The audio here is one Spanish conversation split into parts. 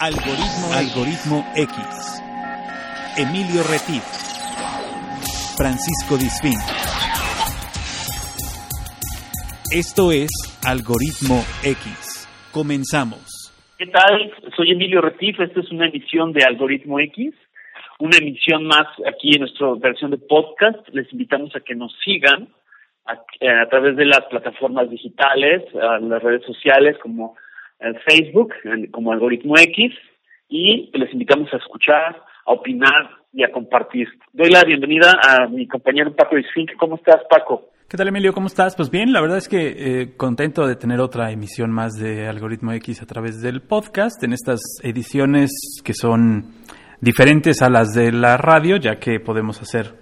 Algoritmo, Algoritmo X. Emilio Retif. Francisco Disfín. Esto es Algoritmo X. Comenzamos. ¿Qué tal? Soy Emilio Retif. Esta es una emisión de Algoritmo X. Una emisión más aquí en nuestra versión de podcast. Les invitamos a que nos sigan a, a través de las plataformas digitales, a las redes sociales como Facebook, como Algoritmo X, y les invitamos a escuchar, a opinar y a compartir. Doy la bienvenida a mi compañero Paco Disfink. ¿Cómo estás, Paco? ¿Qué tal, Emilio? ¿Cómo estás? Pues bien, la verdad es que eh, contento de tener otra emisión más de Algoritmo X a través del podcast, en estas ediciones que son diferentes a las de la radio, ya que podemos hacer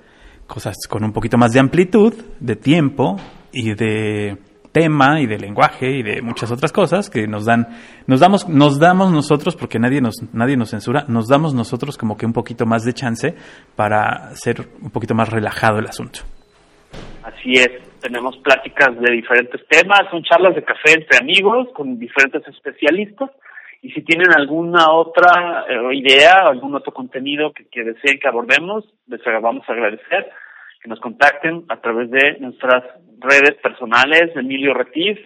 cosas con un poquito más de amplitud, de tiempo y de tema y de lenguaje y de muchas otras cosas que nos dan, nos damos, nos damos nosotros, porque nadie nos, nadie nos censura, nos damos nosotros como que un poquito más de chance para ser un poquito más relajado el asunto. Así es, tenemos pláticas de diferentes temas, son charlas de café entre amigos con diferentes especialistas y si tienen alguna otra eh, idea, algún otro contenido que, que deseen que abordemos, les vamos a agradecer que nos contacten a través de nuestras redes personales, Emilio Retif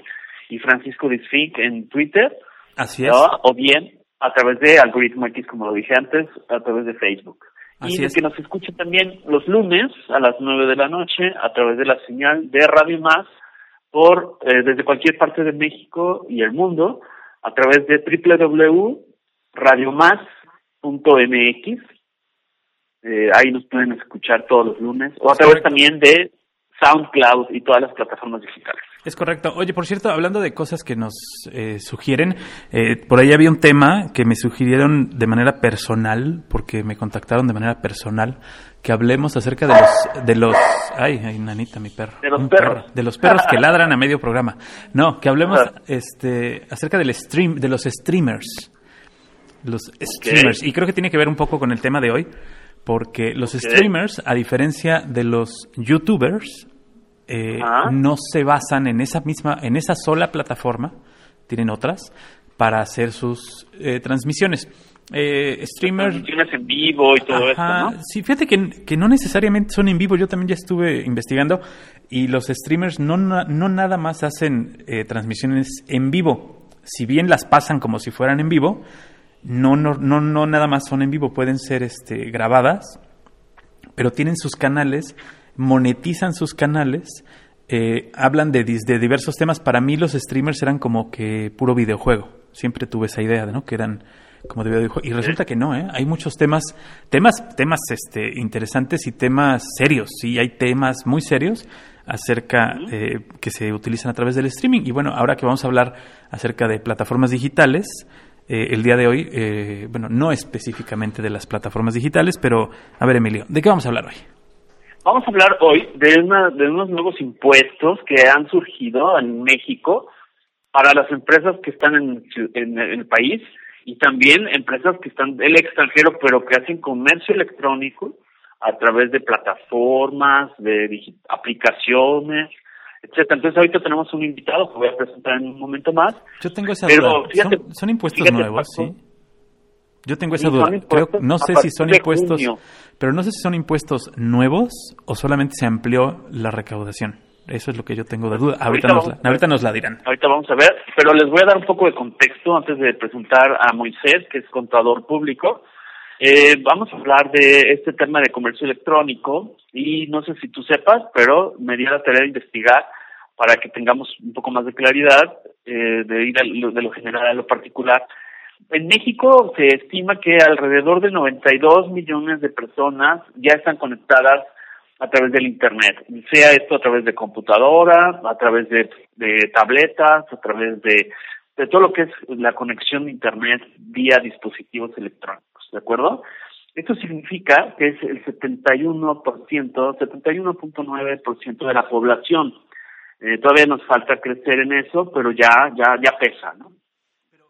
y Francisco Disfink en Twitter. Así es. O bien a través de Algoritmo X, como lo dije antes, a través de Facebook. Así y es. que nos escuchen también los lunes a las nueve de la noche a través de la señal de Radio Más por eh, desde cualquier parte de México y el mundo a través de www.radiomás.mx eh, ahí nos pueden escuchar todos los lunes o a través también de SoundCloud y todas las plataformas digitales. Es correcto. Oye, por cierto, hablando de cosas que nos eh, sugieren, eh, por ahí había un tema que me sugirieron de manera personal, porque me contactaron de manera personal, que hablemos acerca de los, de los, ay, ay, nanita, mi perro. De los perros. perro. de los perros que ladran a medio programa. No, que hablemos, este, acerca del stream, de los streamers. Los streamers. Y creo que tiene que ver un poco con el tema de hoy, porque los streamers, a diferencia de los youtubers, eh, no se basan en esa misma, en esa sola plataforma, tienen otras, para hacer sus eh, transmisiones. Eh, streamers... Transmisiones en vivo y todo esto, ¿no? Sí, fíjate que, que no necesariamente son en vivo, yo también ya estuve investigando y los streamers no, no nada más hacen eh, transmisiones en vivo, si bien las pasan como si fueran en vivo, no, no, no, no nada más son en vivo, pueden ser este, grabadas, pero tienen sus canales, monetizan sus canales, eh, hablan de, diversos temas. Para mí los streamers eran como que puro videojuego. Siempre tuve esa idea, ¿no? Que eran como de videojuego. Y resulta que no, ¿eh? Hay muchos temas, temas, temas este, interesantes y temas serios. Sí, hay temas muy serios acerca eh, que se utilizan a través del streaming. Y bueno, ahora que vamos a hablar acerca de plataformas digitales, eh, el día de hoy, eh, bueno, no específicamente de las plataformas digitales, pero a ver, Emilio, ¿de qué vamos a hablar hoy? Vamos a hablar hoy de, una, de unos nuevos impuestos que han surgido en México para las empresas que están en, en el país y también empresas que están del extranjero pero que hacen comercio electrónico a través de plataformas, de aplicaciones, etcétera. Entonces ahorita tenemos un invitado que voy a presentar en un momento más. Yo tengo esa Pero duda. fíjate- ¿Son, son impuestos fíjate, nuevos, Paco. sí? Yo tengo esa duda. Creo- no sé si son impuestos, junio. pero no sé si son impuestos nuevos o solamente se amplió la recaudación. Eso es lo que yo tengo de duda. Ahorita, Ahorita nos, la, ahorita nos la dirán. Ahorita vamos a ver, pero les voy a dar un poco de contexto antes de presentar a Moisés, que es contador público. Eh, vamos a hablar de este tema de comercio electrónico y no sé si tú sepas, pero me di a la tarea de investigar para que tengamos un poco más de claridad eh, de ir a lo- de lo general a lo particular. En México se estima que alrededor de 92 millones de personas ya están conectadas a través del Internet, sea esto a través de computadora, a través de, de tabletas, a través de, de todo lo que es la conexión de Internet vía dispositivos electrónicos, ¿de acuerdo? Esto significa que es el 71%, 71.9% de la población. Eh, todavía nos falta crecer en eso, pero ya ya ya pesa, ¿no?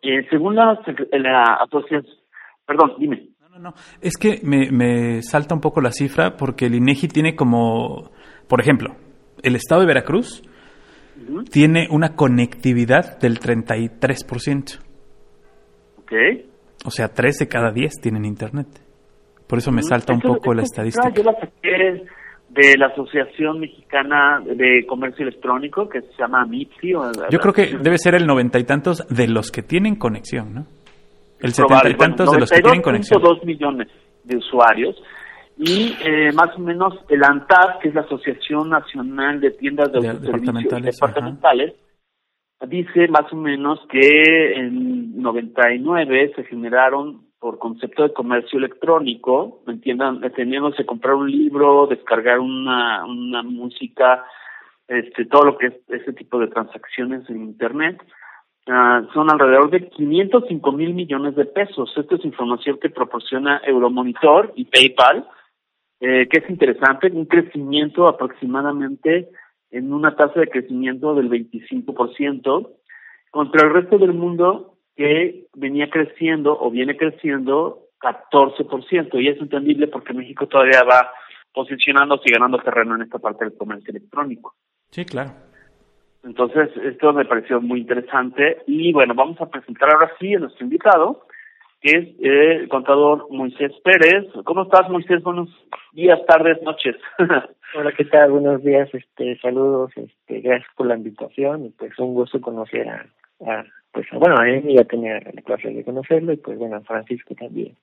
Eh, según la, sec- la asociación, perdón, dime. No, no, no. Es que me, me salta un poco la cifra porque el INEGI tiene como, por ejemplo, el estado de Veracruz tiene una conectividad del 33%. Ok. O sea, 3 de cada 10 tienen internet. Por eso me salta un poco la estadística. Yo la saqué de la Asociación Mexicana de Comercio Electrónico, que se llama MIPSI. Yo creo que debe ser el noventa y tantos de los que tienen conexión, ¿no? El setenta y tantos de los que tienen conexión. dos millones de usuarios. Y eh, más o menos el ANTAD, que es la Asociación Nacional de Tiendas de, departamentales, departamentales dice más o menos que en 99 se generaron por concepto de comercio electrónico, entiendan, entendiéndose comprar un libro, descargar una, una música, este, todo lo que es ese tipo de transacciones en Internet, uh, son alrededor de 505 mil millones de pesos. Esta es información que proporciona Euromonitor y PayPal, eh, que es interesante, un crecimiento aproximadamente en una tasa de crecimiento del 25%, contra el resto del mundo que venía creciendo o viene creciendo 14%, y es entendible porque México todavía va posicionándose y ganando terreno en esta parte del comercio electrónico. Sí, claro. Entonces, esto me pareció muy interesante y bueno, vamos a presentar ahora sí a nuestro invitado, que es el contador Moisés Pérez. ¿Cómo estás, Moisés? Buenos días, tardes, noches. Hola, ¿qué tal? Buenos días, este, saludos, este, gracias por la invitación y pues un gusto conocer a, pues bueno, a él ya tenía el placer de conocerlo y pues bueno, a Francisco también.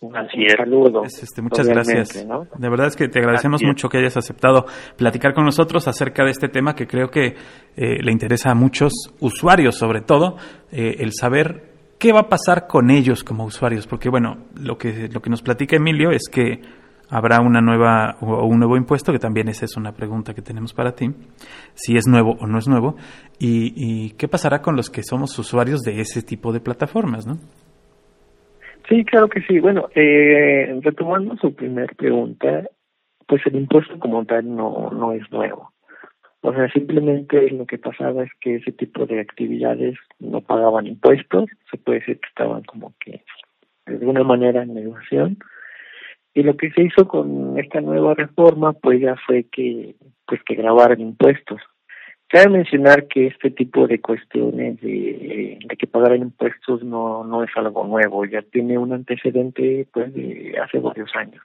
Un saludo. Este, muchas gracias. De verdad es que te agradecemos mucho que hayas aceptado platicar con nosotros acerca de este tema que creo que eh, le interesa a muchos usuarios, sobre todo, eh, el saber qué va a pasar con ellos como usuarios, porque bueno, lo que lo que nos platica Emilio es que habrá una nueva o un nuevo impuesto, que también esa es una pregunta que tenemos para ti, si es nuevo o no es nuevo, y, qué pasará con los que somos usuarios de ese tipo de plataformas, ¿no? Sí, claro que sí. Bueno, eh, retomando su primera pregunta, pues el impuesto como tal no, no es nuevo. O sea, simplemente lo que pasaba es que ese tipo de actividades no pagaban impuestos, se puede decir que estaban como que de alguna manera en negociación, y lo que se hizo con esta nueva reforma, pues ya fue que, pues que grabaran impuestos. Cabe mencionar que este tipo de cuestiones de, que pagaran impuestos no, no es algo nuevo, ya tiene un antecedente pues de hace varios años.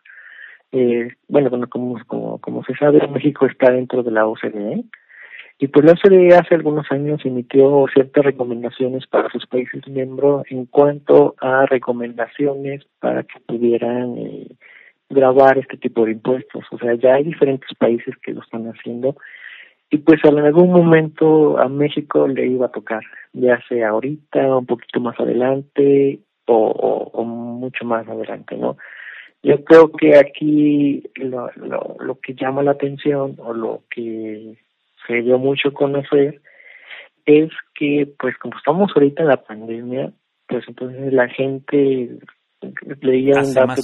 Eh, bueno, como, como, como se sabe, México está dentro de la OCDE y pues la OCDE hace algunos años emitió ciertas recomendaciones para sus países miembros en cuanto a recomendaciones para que pudieran eh, grabar este tipo de impuestos. O sea, ya hay diferentes países que lo están haciendo y pues en algún momento a México le iba a tocar, ya sea ahorita, un poquito más adelante o, mucho más adelante, ¿no? Yo creo que aquí lo, lo, lo que llama la atención o lo que se dio mucho a conocer es que pues como estamos ahorita en la pandemia, pues entonces la gente leía un dato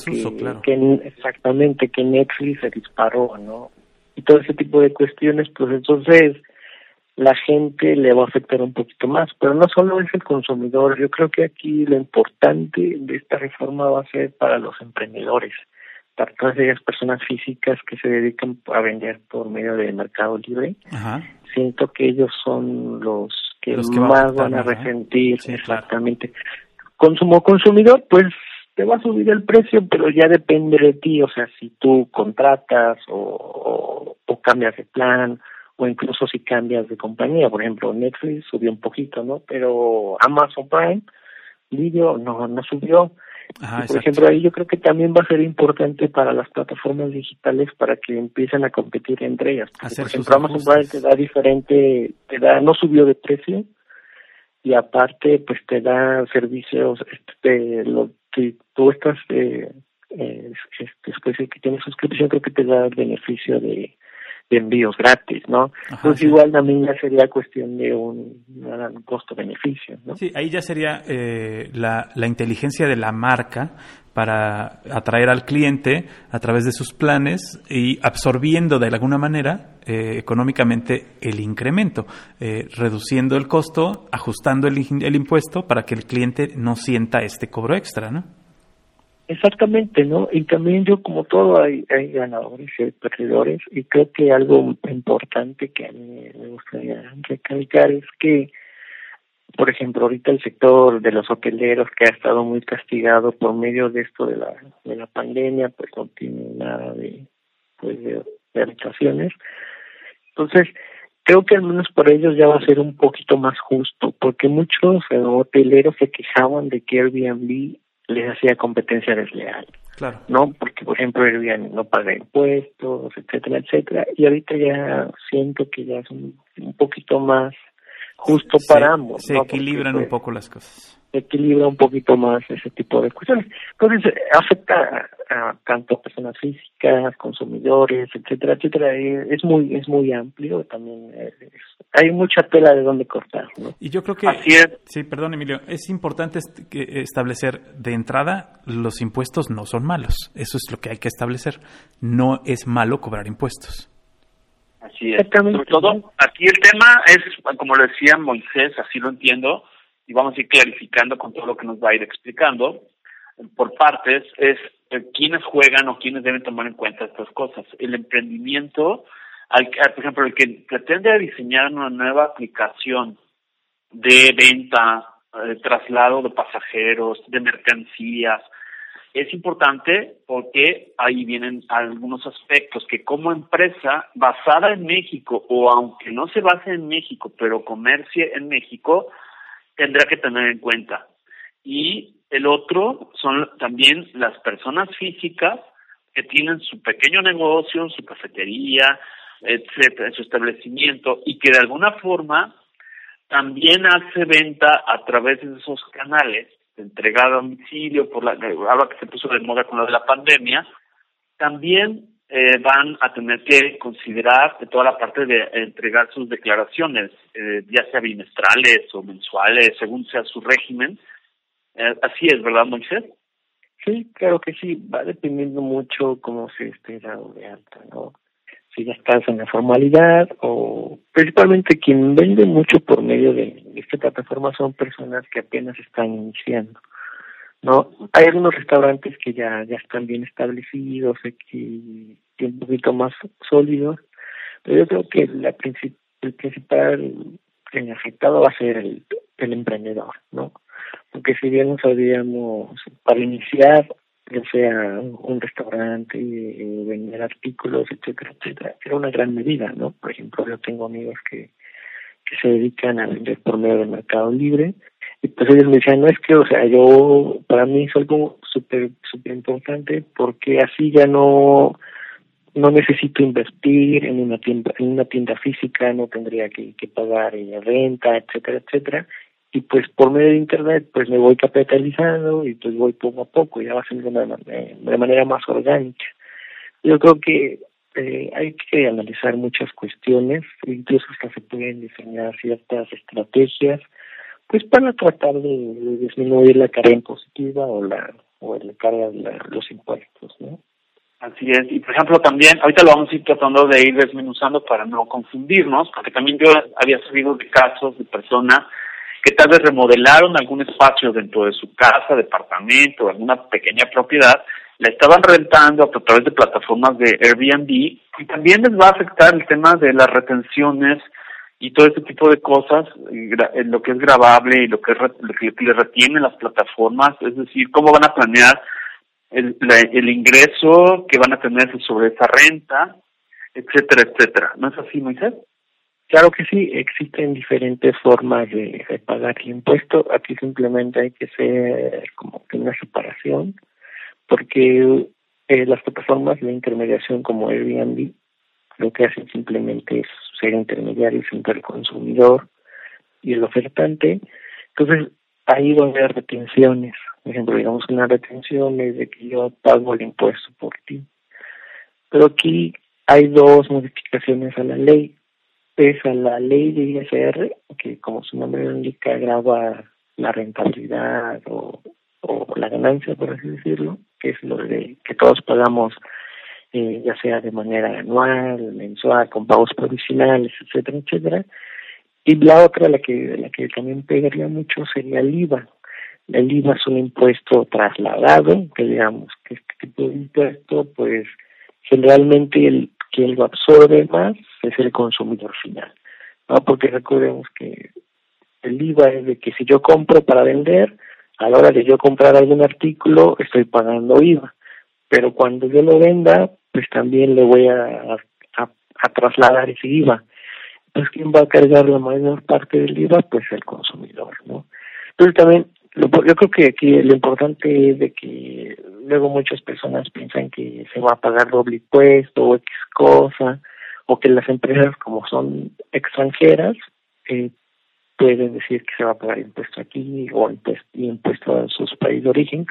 que, exactamente que Netflix se disparó, ¿no? Y todo ese tipo de cuestiones, pues entonces la gente le va a afectar un poquito más, pero no solo es el consumidor, yo creo que aquí lo importante de esta reforma va a ser para los emprendedores, para todas aquellas personas físicas que se dedican a vender por medio del mercado libre. Siento que ellos son los que, más van a, resentir exactamente. Consumo consumidor, pues te va a subir el precio, pero ya depende de ti, o sea, si tú contratas o, o, cambias de plan o incluso si cambias de compañía, por ejemplo, Netflix subió un poquito, ¿no? Pero Amazon Prime, Video, no, no subió. por ejemplo, ahí yo creo que también va a ser importante para las plataformas digitales para que empiecen a competir entre ellas. por ejemplo, Amazon Prime te da diferente, te da, no subió de precio, y aparte pues te da servicios este lo si tú estás eh, eh, de que tienes suscripción creo que te da el beneficio de, de envíos gratis, ¿no? Entonces igual también ya sería cuestión de un, un costo-beneficio, ¿no? Sí, ahí ya sería eh, la, la inteligencia de la marca para atraer al cliente a través de sus planes y absorbiendo de alguna manera eh, económicamente el incremento, eh, reduciendo el costo, ajustando el, el impuesto para que el cliente no sienta este cobro extra, ¿no? Exactamente, ¿no? Y también yo, como todo, hay, ganadores y hay perdedores, y creo que algo importante que a mí me gustaría recalcar es que por ejemplo, ahorita el sector de los hoteleros que ha estado muy castigado por medio de esto de la, de la pandemia, pues no tiene nada de, pues de, de habitaciones. Entonces, creo que al menos por ellos ya va a ser un poquito más justo, porque muchos eh, hoteleros se quejaban de que Airbnb les hacía competencia desleal. Claro. ¿No? Porque, por ejemplo, Airbnb no paga impuestos, etcétera, etcétera. Y ahorita ya siento que ya es un, un poquito más justo para ambos. Se equilibran un poco las cosas. Se equilibra un poquito más ese tipo de cuestiones. Entonces, afecta a, tanto a personas físicas, consumidores, etcétera, etcétera. Es muy es muy amplio también. hay mucha tela de donde cortar. ¿no? Y yo creo que... Así es. Sí, perdón, Emilio. Es importante establecer de entrada los impuestos no son malos. Eso es lo que hay que establecer. No es malo cobrar impuestos. Así es. Sobre todo, aquí el tema es, como lo decía Moisés, así lo entiendo, y vamos a ir clarificando con todo lo que nos va a ir explicando por partes, es eh, quiénes juegan o quiénes deben tomar en cuenta estas cosas. El emprendimiento, al, por ejemplo, el que pretende diseñar una nueva aplicación de venta, de traslado de pasajeros, de mercancías, es importante porque ahí vienen algunos aspectos que como empresa basada en México o aunque no se base en México, pero comercie en México, tendrá que tener en cuenta. Y el otro son también las personas físicas que tienen su pequeño negocio, su cafetería, etcétera, su establecimiento y que de alguna forma también hace venta a través de esos canales entregado a domicilio, por la, ahora que se puso de moda con lo de la pandemia, también eh, van a tener que considerar toda la parte de entregar sus declaraciones, eh, ya sea bimestrales o mensuales, según sea su régimen. Eh, así es, ¿verdad, Moisés? Sí, claro que sí, va dependiendo mucho cómo se esté dado de alta, ¿no? Si ya estás en la formalidad o principalmente quien vende mucho por medio de, esta plataforma son personas que apenas están iniciando. No, hay algunos restaurantes que ya ya están bien establecidos, y un poquito más sólidos, pero yo creo que la el principal afectado va a ser el, el emprendedor, ¿no? Porque si bien no sabíamos, para iniciar ya sea un restaurante, eh, vender artículos, etcétera, etcétera, era una gran medida, ¿no? Por ejemplo, yo tengo amigos que, que se dedican a vender por medio del mercado libre. Y pues ellos me decían, no es que, o sea, yo, para mí es algo súper, súper importante porque así ya no, no necesito invertir en una tienda, en una tienda física, no tendría que, pagar en renta, etcétera, etcétera, y pues por medio de internet pues me voy capitalizando y pues voy poco a poco ya va siendo de, de manera más orgánica. Yo creo que eh, hay que analizar muchas cuestiones incluso hasta se pueden diseñar ciertas estrategias pues para tratar de, disminuir la carga impositiva o la o la carga de los impuestos no Así es, y por ejemplo también, ahorita lo vamos a ir tratando de ir desmenuzando para no confundirnos, porque también yo había sabido de casos de personas que tal vez remodelaron algún espacio dentro de su casa, departamento, alguna pequeña propiedad, la estaban rentando a través de plataformas de Airbnb y también les va a afectar el tema de las retenciones y todo ese tipo de cosas, lo que es grabable y lo que, lo que le retienen las plataformas, es decir, cómo van a planear el, el ingreso que van a tener sobre esa renta, etcétera, etcétera. ¿No es así, Moisés? Claro que sí, existen diferentes formas de, pagar el impuesto. Aquí simplemente hay que ser como que una separación, porque eh, las plataformas de intermediación como Airbnb lo que hacen simplemente es ser intermediarios entre el consumidor y el ofertante. Entonces, ahí va a haber retenciones. Por ejemplo, digamos una retención es de que yo pago el impuesto por ti. Pero aquí hay dos modificaciones a la ley es a la ley de ISR, que como su nombre indica, graba la rentabilidad o, o la ganancia, por así decirlo, que es lo de que todos pagamos, eh, ya sea de manera anual, mensual, con pagos provisionales, etcétera, etcétera. Y la otra, la que, la que también pegaría mucho, sería el IVA. El IVA es un impuesto trasladado, que digamos que este tipo de impuesto, pues generalmente el, quien lo absorbe más es el consumidor final, ¿no? Porque recordemos que el IVA es de que si yo compro para vender, a la hora de yo comprar algún artículo, estoy pagando IVA. Pero cuando yo lo venda, pues también le voy a, a, trasladar ese IVA. Pues, ¿quién va a cargar la mayor parte del IVA? Pues el consumidor, ¿no? Entonces, también, yo creo que aquí lo importante es de que luego muchas personas piensan que se va a pagar doble impuesto o X cosa, o que las empresas, como son extranjeras, eh, pueden decir que se va a pagar impuesto aquí o impuesto, impuesto a sus países de origen,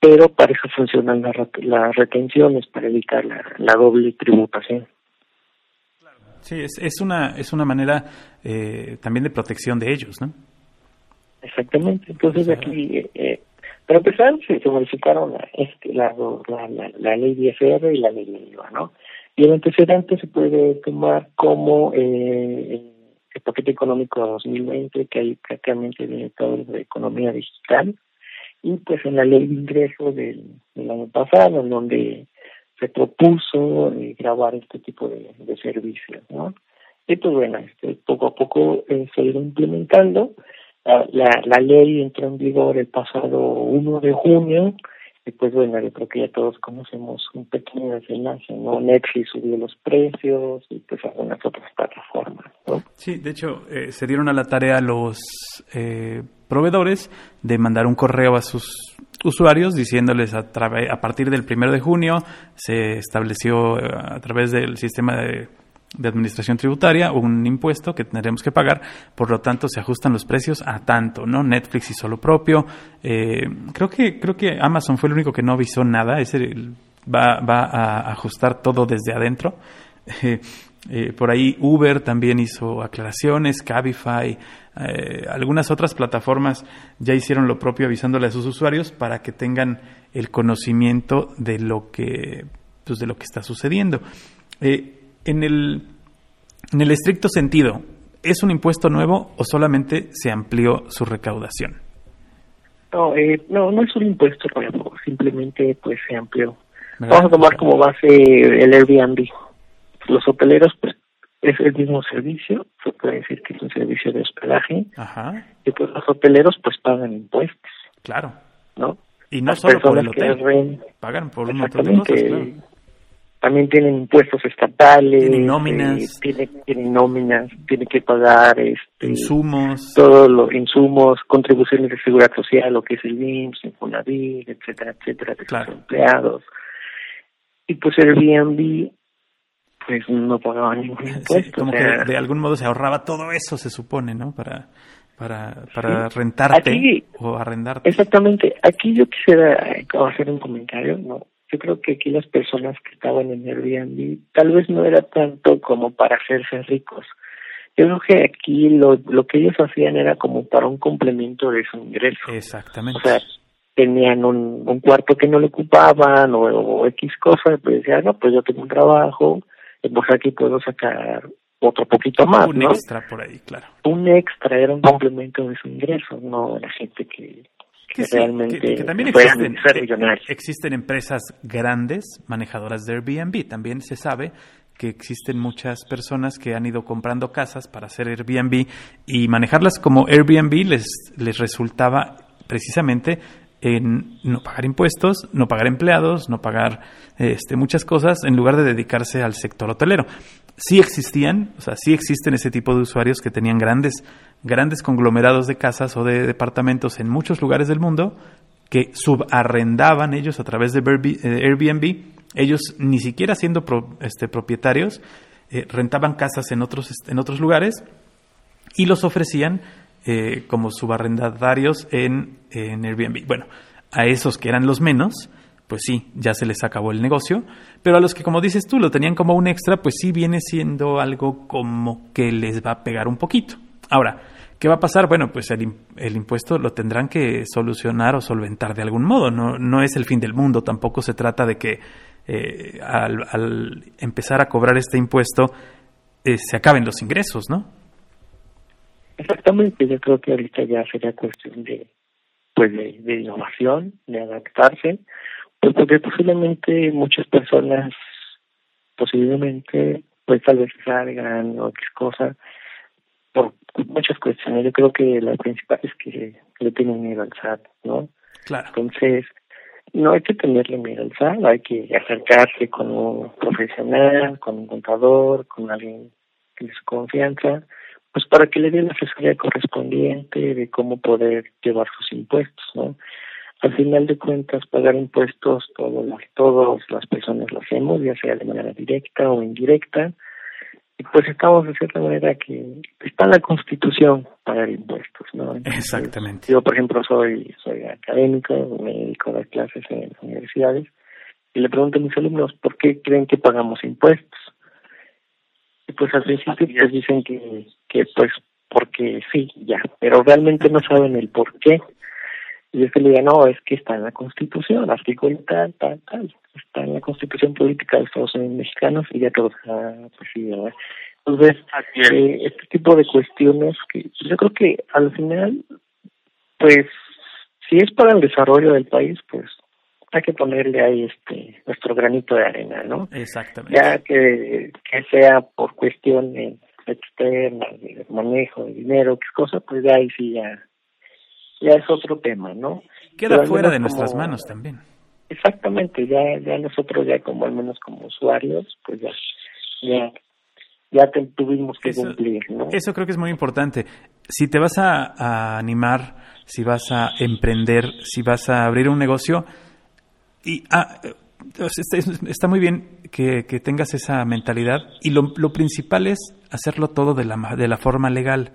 pero para eso funcionan las, retenciones, para evitar la, doble tributación. Sí, es, es, una, es una manera eh, también de protección de ellos, ¿no? Exactamente. Entonces aquí, eh, para empezar, se, modificaron la, este, la, ley de IFR y la ley de IVA, ¿no? Y el antecedente se puede tomar como eh, el paquete económico 2020, que hay prácticamente de todo de economía digital, y pues en la ley de ingresos del, año pasado, en donde se propuso eh, grabar este tipo de, servicios, ¿no? Y pues bueno, este, poco a poco eh, se ha ido implementando. La, la, ley entró en vigor el pasado 1 de junio y pues bueno, yo creo que ya todos conocemos un pequeño desenlace, ¿no? Netflix subió los precios y pues algunas otras plataformas, ¿no? Sí, de hecho, eh, se dieron a la tarea los eh, proveedores de mandar un correo a sus usuarios diciéndoles a, a partir del primero de junio se estableció eh, a través del sistema de de administración tributaria o un impuesto que tendremos que pagar, por lo tanto se ajustan los precios a tanto, ¿no? Netflix hizo lo propio, eh, creo que creo que Amazon fue el único que no avisó nada, ese va, va a ajustar todo desde adentro. Eh, por ahí Uber también hizo aclaraciones, Cabify, eh, algunas otras plataformas ya hicieron lo propio avisándole a sus usuarios para que tengan el conocimiento de lo que pues de lo que está sucediendo. En el, en el estricto sentido, ¿es un impuesto nuevo o solamente se amplió su recaudación? No, eh, no, no es un impuesto nuevo, simplemente pues se amplió. Vamos a tomar como base el Airbnb. Los hoteleros pues es el mismo servicio, se puede decir que es un servicio de hospedaje, Ajá. y pues los hoteleros pues pagan impuestos. Claro. ¿No? Y no solo por el hotel, pagan por un montón de cosas, claro también tienen impuestos estatales, tienen nóminas, eh, tienen, nóminas, tienen que pagar este insumos, todos los insumos, contribuciones de seguridad social, lo que es el IMSS, Infonavit, etcétera, etcétera, de sus empleados. Y pues el Airbnb pues no pagaba ningún impuesto. como que de algún modo se ahorraba todo eso, se supone, ¿no? Para para, para rentarte o arrendarte. Exactamente. Aquí yo quisiera hacer un comentario, ¿no? Yo creo que aquí las personas que estaban en Airbnb tal vez no era tanto como para hacerse ricos. Yo creo que aquí lo, lo que ellos hacían era como para un complemento de su ingreso. Exactamente. O sea, tenían un, un cuarto que no le ocupaban o, X cosas, pues decían, no, pues yo tengo un trabajo, y pues aquí puedo sacar otro poquito más, un extra por ahí, claro. Un extra era un complemento de su ingreso, no la gente que que, realmente que, también existen, eh, existen empresas grandes manejadoras de Airbnb. También se sabe que existen muchas personas que han ido comprando casas para hacer Airbnb y manejarlas como Airbnb les, les resultaba precisamente en no pagar impuestos, no pagar empleados, no pagar este, muchas cosas en lugar de dedicarse al sector hotelero. Sí existían, o sea, sí existen ese tipo de usuarios que tenían grandes grandes conglomerados de casas o de departamentos en muchos lugares del mundo que subarrendaban ellos a través de eh, Airbnb. Ellos ni siquiera siendo este, propietarios eh, rentaban casas en otros, en otros lugares y los ofrecían eh, como subarrendatarios en, en Airbnb. Bueno, a esos que eran los menos, pues sí, ya se les acabó el negocio, pero a los que, como dices tú, lo tenían como un extra, pues sí viene siendo algo como que les va a pegar un poquito. Ahora, ¿qué va a pasar? Bueno, pues el, el, impuesto lo tendrán que solucionar o solventar de algún modo. No, no es el fin del mundo. Tampoco se trata de que eh, al, empezar a cobrar este impuesto eh, se acaben los ingresos, ¿no? Exactamente. Yo creo que ahorita ya sería cuestión de, pues, de, innovación, de adaptarse, pues porque posiblemente muchas personas, posiblemente, pues tal vez salgan o qué cosa por muchas cuestiones. Yo creo que la principal es que le tienen miedo al SAT, ¿no? Claro. Entonces, no hay que tenerle miedo al SAT, hay que acercarse con un profesional, con un contador, con alguien de su confianza, pues para que le dé la asesoría correspondiente de cómo poder llevar sus impuestos, ¿no? Al final de cuentas, pagar impuestos todos todas las personas lo hacemos, ya sea de manera directa o indirecta, y pues estamos de cierta manera que está en la Constitución pagar impuestos, ¿no? Exactamente. Yo, por ejemplo, soy soy académico, me dedico a dar clases en universidades y le pregunto a mis alumnos por qué creen que pagamos impuestos. Y pues al principio pues dicen que, que pues porque sí, ya, pero realmente no saben el por qué. Y es que le diga, no, es que está en la Constitución, artículo tal, tal, tal está en la Constitución Política de Estados Unidos Mexicanos y ya todo está pues sí, Entonces, eh, este tipo de cuestiones que yo creo que al final, pues, si es para el desarrollo del país, pues hay que ponerle ahí este nuestro granito de arena, ¿no? Exactamente. Ya que, que sea por cuestiones externas, de manejo de dinero, qué cosa, pues de ahí sí ya, ya es otro tema, ¿no? Queda fuera de nuestras manos también. Exactamente, ya ya nosotros ya como al menos como usuarios, pues ya ya ya tuvimos que cumplir, ¿no? Eso creo que es muy importante. Si te vas a, animar, si vas a emprender, si vas a abrir un negocio y ah, está, muy bien que, que, tengas esa mentalidad y lo, lo principal es hacerlo todo de la, de la forma legal.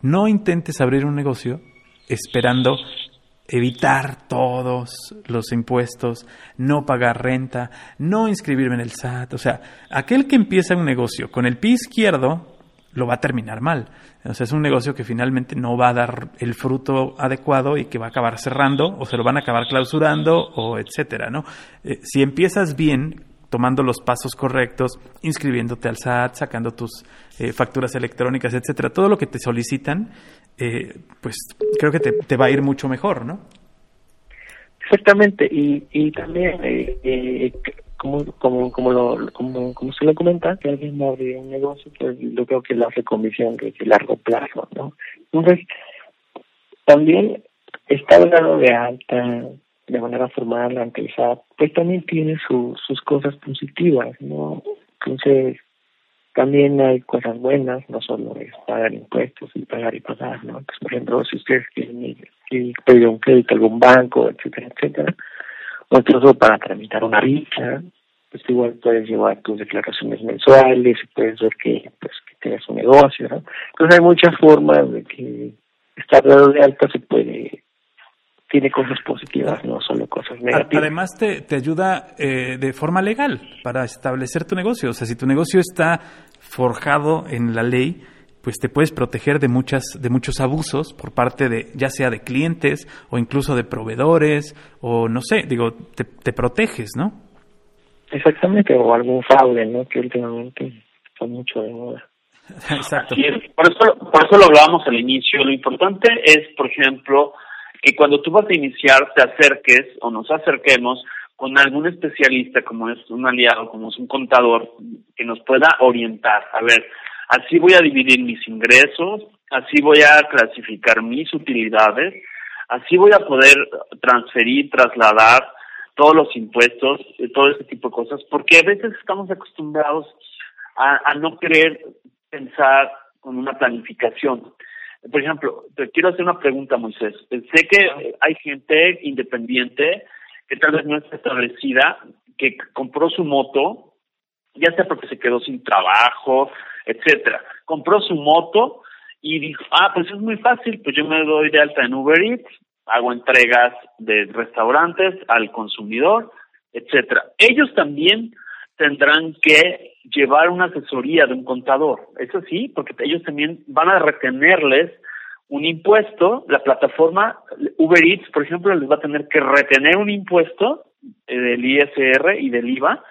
No intentes abrir un negocio esperando evitar todos los impuestos, no pagar renta, no inscribirme en el SAT. O sea, aquel que empieza un negocio con el pie izquierdo lo va a terminar mal. O sea, es un negocio que finalmente no va a dar el fruto adecuado y que va a acabar cerrando o se lo van a acabar clausurando o etcétera, ¿no? Eh, si empiezas bien, tomando los pasos correctos, inscribiéndote al SAT, sacando tus eh, facturas electrónicas, etcétera, todo lo que te solicitan, eh, pues creo que te, va a ir mucho mejor, ¿no? Exactamente, y, también, eh, eh, como, como, como, lo, como, como se lo comenta, que alguien abre un negocio, pues yo creo que la hace con de, largo plazo, ¿no? Entonces, también estar dado de alta de manera formal ante el SAT, pues también tiene su, sus cosas positivas, ¿no? Entonces, también hay cosas buenas, no solo es pagar impuestos y pagar y pagar, ¿no? Pues, por ejemplo, si ustedes quieren pedir un crédito a algún banco, etcétera, etcétera, o incluso para tramitar una visa, pues igual puedes llevar tus declaraciones mensuales y puedes ver que, pues, que tienes un negocio, ¿no? Entonces hay muchas formas de que estar de alta se puede tiene cosas positivas, no solo cosas negativas. Además, te, te ayuda eh, de forma legal para establecer tu negocio. O sea, si tu negocio está forjado en la ley, pues te puedes proteger de muchas de muchos abusos por parte de ya sea de clientes o incluso de proveedores o no sé, digo, te, te proteges, ¿no? Exactamente, o algún fraude, ¿no? Que últimamente está mucho de moda. Exacto. Por eso, por eso lo hablábamos al inicio. Lo importante es, por ejemplo, que cuando tú vas a iniciar te acerques o nos acerquemos con algún especialista como es un aliado, como es un contador, que nos pueda orientar. A ver, así voy a dividir mis ingresos, así voy a clasificar mis utilidades, así voy a poder transferir, trasladar todos los impuestos, todo ese tipo de cosas, porque a veces estamos acostumbrados a, a no querer pensar con una planificación. Por ejemplo, te quiero hacer una pregunta, Moisés. Sé que hay gente independiente que tal vez no está establecida, que compró su moto, ya sea porque se quedó sin trabajo, etcétera. Compró su moto y dijo, ah, pues es muy fácil, pues yo me doy de alta en Uber Eats, hago entregas de restaurantes al consumidor, etcétera. Ellos también tendrán que llevar una asesoría de un contador. Eso sí, porque ellos también van a retenerles un impuesto. La plataforma Uber Eats, por ejemplo, les va a tener que retener un impuesto eh, del ISR y del IVA,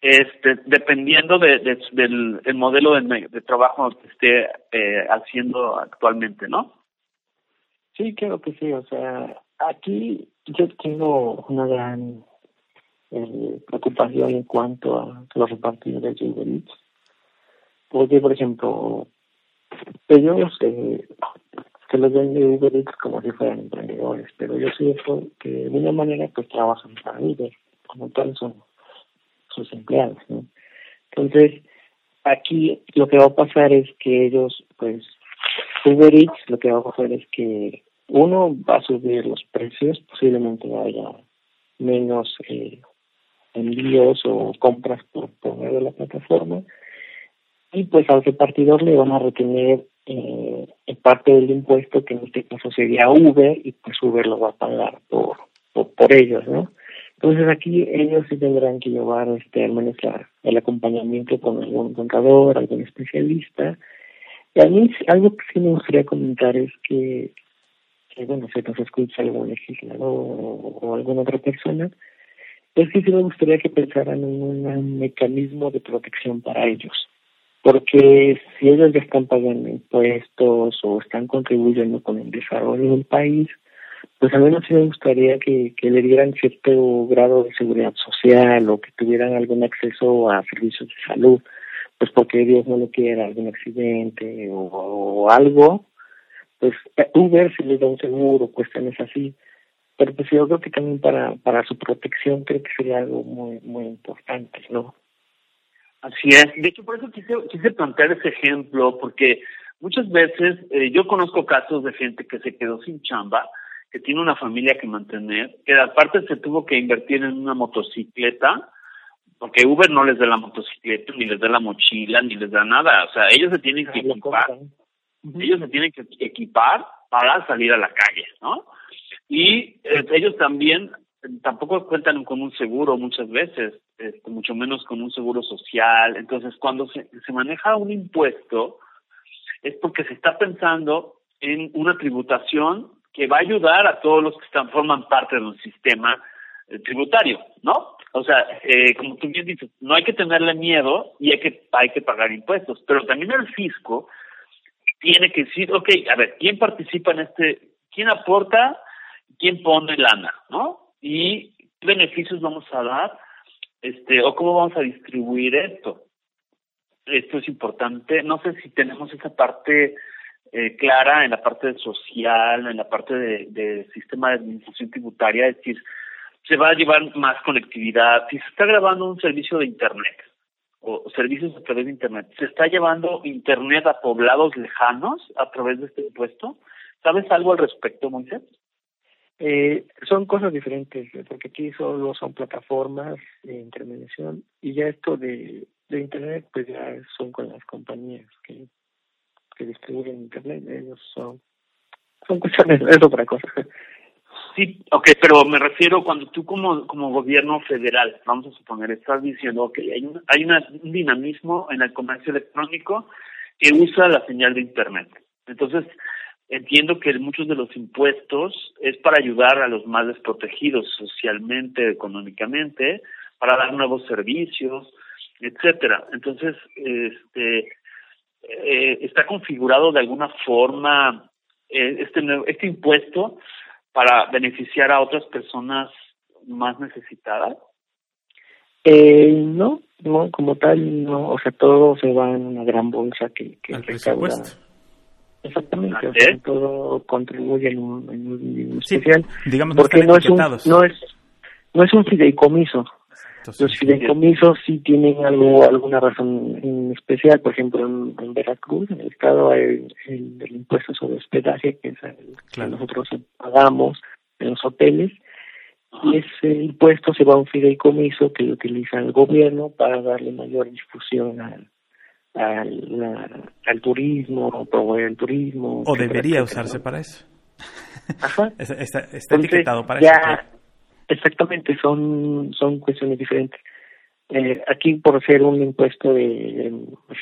este, dependiendo de, del el modelo de, de, trabajo que esté eh, haciendo actualmente, ¿no? Sí, creo que sí. O sea, aquí yo tengo una gran eh, preocupación en cuanto a los repartidores de Uber Eats. Porque, por ejemplo, ellos eh, se los ven de Uber Eats como si fueran emprendedores, pero yo siento que de una manera pues trabajan para Uber, como tal son sus empleados. Entonces, aquí lo que va a pasar es que ellos, pues, Uber Eats, lo que va a pasar es que uno va a subir los precios, posiblemente haya menos eh, envíos o compras por, por medio de la plataforma, y pues al repartidor le van a retener eh, parte del impuesto que en este caso sería Uber y pues Uber lo va a pagar por, por, ellos, ¿no? Entonces aquí ellos sí tendrán que llevar este al menos el acompañamiento con algún contador, algún especialista. Y a mí algo que sí me gustaría comentar es que, bueno, si nos escucha algún legislador o alguna otra persona, es que sí me gustaría que pensaran en un mecanismo de protección para ellos. Porque si ellos ya están pagando impuestos o están contribuyendo con el desarrollo del país, pues a mí sí me gustaría que, que le dieran cierto grado de seguridad social o que tuvieran algún acceso a servicios de salud, pues porque Dios no lo quiera, algún accidente o, algo, pues Uber si les da un seguro, cuestiones así, pero pues yo creo que también para, para su protección creo que sería algo muy, muy importante, ¿no? Así es. De hecho, por eso quise, quise plantear ese ejemplo, porque muchas veces eh, yo conozco casos de gente que se quedó sin chamba, que tiene una familia que mantener, que aparte se tuvo que invertir en una motocicleta, porque Uber no les da la motocicleta, ni les da la mochila, ni les da nada. O sea, ellos se tienen que equipar. Ellos se tienen que equipar para salir a la calle, ¿no? Y eh, ellos también tampoco cuentan con un seguro muchas veces, este, mucho menos con un seguro social. Entonces, cuando se, se maneja un impuesto, es porque se está pensando en una tributación que va a ayudar a todos los que están forman parte de un sistema eh, tributario, ¿no? O sea, eh, como tú bien dices, no hay que tenerle miedo y hay que hay que pagar impuestos, pero también el fisco tiene que decir, ok, a ver, ¿quién participa en este, quién aporta, quién pone lana, ¿no? y qué beneficios vamos a dar este o cómo vamos a distribuir esto. Esto es importante. No sé si tenemos esa parte eh, clara en la parte social, en la parte del de sistema de administración tributaria, es decir, se va a llevar más conectividad. Si se está grabando un servicio de Internet o servicios a través de Internet, ¿se está llevando Internet a poblados lejanos a través de este impuesto? ¿Sabes algo al respecto, Moisés? Eh, son cosas diferentes, porque aquí solo son plataformas de intermediación y ya esto de, de Internet, pues ya son con las compañías que, que distribuyen Internet, ellos son, son cuestiones, es otra cosa. Sí, ok, pero me refiero cuando tú como, como gobierno federal, vamos a suponer, estás diciendo, ok, hay, un, hay una, un dinamismo en el comercio electrónico que usa la señal de Internet. Entonces, Entiendo que muchos de los impuestos es para ayudar a los más desprotegidos socialmente, económicamente, para dar nuevos servicios, etcétera. Entonces, este eh, está configurado de alguna forma eh, este este impuesto para beneficiar a otras personas más necesitadas. Eh, no, no, como tal, no, o sea, todo se va en una gran bolsa que, que Exactamente, todo contribuye en un, especial, digamos, porque no es un no es no es un fideicomiso. Los fideicomisos sí tienen algo alguna razón en especial, por ejemplo en, Veracruz, en el estado hay el, impuesto sobre hospedaje que es el que nosotros pagamos en los hoteles y ese impuesto se va a un fideicomiso que lo utiliza el gobierno para darle mayor difusión al al, al turismo, promover el turismo. O debería usarse para eso. Ajá. está, etiquetado para eso. Exactamente, son, son cuestiones diferentes. Eh, aquí por ser un impuesto de,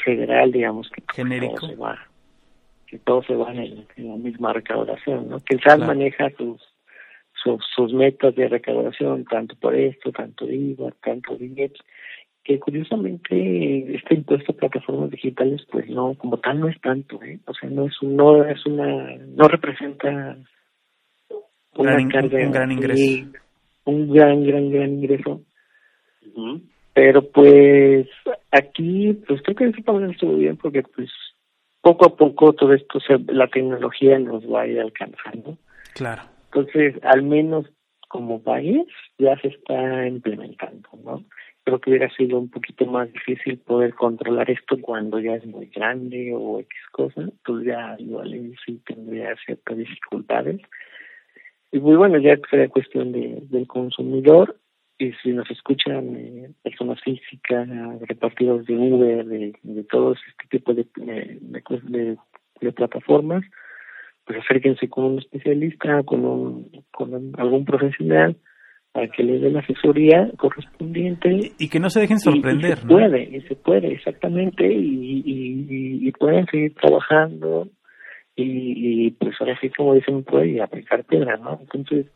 federal, digamos que genérico todo se va, que todo se va en, la misma recaudación, ¿no? Que el SAT maneja sus, sus, sus metas de recaudación tanto por esto, tanto IVA, tanto billetes que curiosamente este impuesto a plataformas digitales pues no como tal no es tanto ¿eh? o sea no es un, no es una no representa una carga un gran ingreso un gran gran gran ingreso pero pues aquí pues creo que eso también estuvo bien porque pues poco a poco todo esto, se, la tecnología nos va a ir alcanzando. Claro. Entonces, al menos como país ya se está implementando, ¿no? Creo que hubiera sido un poquito más difícil poder controlar esto cuando ya es muy grande o X cosa, pues ya igual sí tendría ciertas dificultades. Y muy bueno, ya sería cuestión de, del consumidor y si nos escuchan eh, personas físicas, repartidos de Uber, de, de todo este tipo de, de, de, plataformas, pues acérquense con un especialista, con, un, con algún profesional para que les dé la asesoría correspondiente. Y, que no se dejen sorprender, y, se puede, y se puede, exactamente, y, y, y, pueden seguir trabajando y, pues ahora sí, como dicen, puede aplicar piedra, ¿no? Entonces,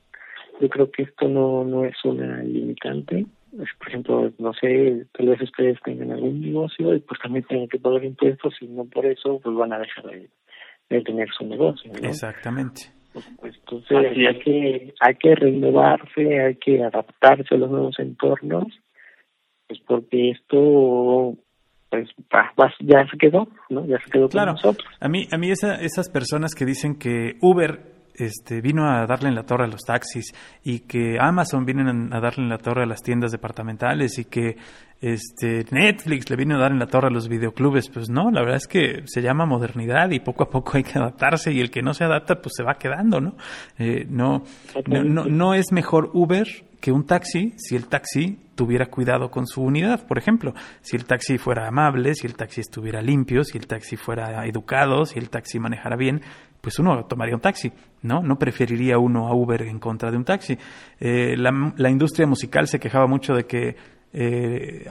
yo creo que esto no, no es una limitante. Por ejemplo, no sé, tal vez ustedes tengan algún negocio y pues también tienen que pagar impuestos y no por eso pues van a dejar de, tener su negocio. Exactamente. Entonces hay que, hay que renovarse, hay que adaptarse a los nuevos entornos, pues porque esto pues ya se quedó, ¿no? Ya se quedó claro. con nosotros. A mí, a mí esa, esas personas que dicen que Uber este, vino a darle en la torre a los taxis y que Amazon viene a darle en la torre a las tiendas departamentales y que este, Netflix le vino a dar en la torre a los videoclubes. Pues no, la verdad es que se llama modernidad y poco a poco hay que adaptarse y el que no se adapta pues se va quedando, ¿no? Eh, no, no, no es mejor Uber que un taxi si el taxi tuviera cuidado con su unidad, por ejemplo, si el taxi fuera amable, si el taxi estuviera limpio, si el taxi fuera educado, si el taxi manejara bien, pues uno tomaría un taxi, ¿no? No preferiría uno a Uber en contra de un taxi. Eh, la, la, industria musical se quejaba mucho de que eh,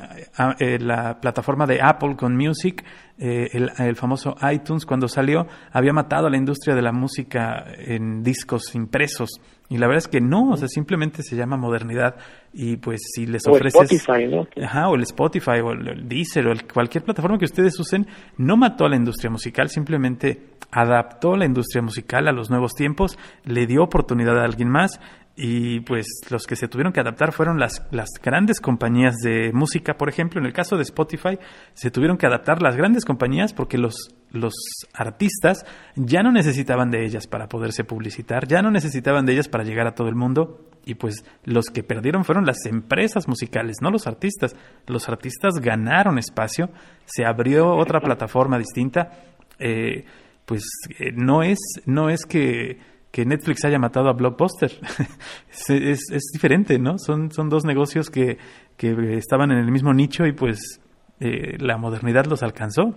eh, la plataforma de Apple con Music, eh, el, el, famoso iTunes, cuando salió, había matado a la industria de la música en discos impresos. Y la verdad es que no, o sea, simplemente se llama modernidad. Y pues si les ofreces. Spotify, ¿no? Ajá, o el Spotify, o el, Deezer, o cualquier plataforma que ustedes usen, no mató a la industria musical, simplemente adaptó la industria musical a los nuevos tiempos, le dio oportunidad a alguien más y pues los que se tuvieron que adaptar fueron las, las grandes compañías de música, por ejemplo, en el caso de Spotify, se tuvieron que adaptar las grandes compañías porque los, los artistas ya no necesitaban de ellas para poderse publicitar, ya no necesitaban de ellas para llegar a todo el mundo. Y pues los que perdieron fueron las empresas musicales, no los artistas. Los artistas ganaron espacio, se abrió otra plataforma distinta, eh, pues eh, no es, no es que que Netflix haya matado a Blockbuster. es, diferente, ¿no? Son, son dos negocios que, que estaban en el mismo nicho y pues eh, la modernidad los alcanzó.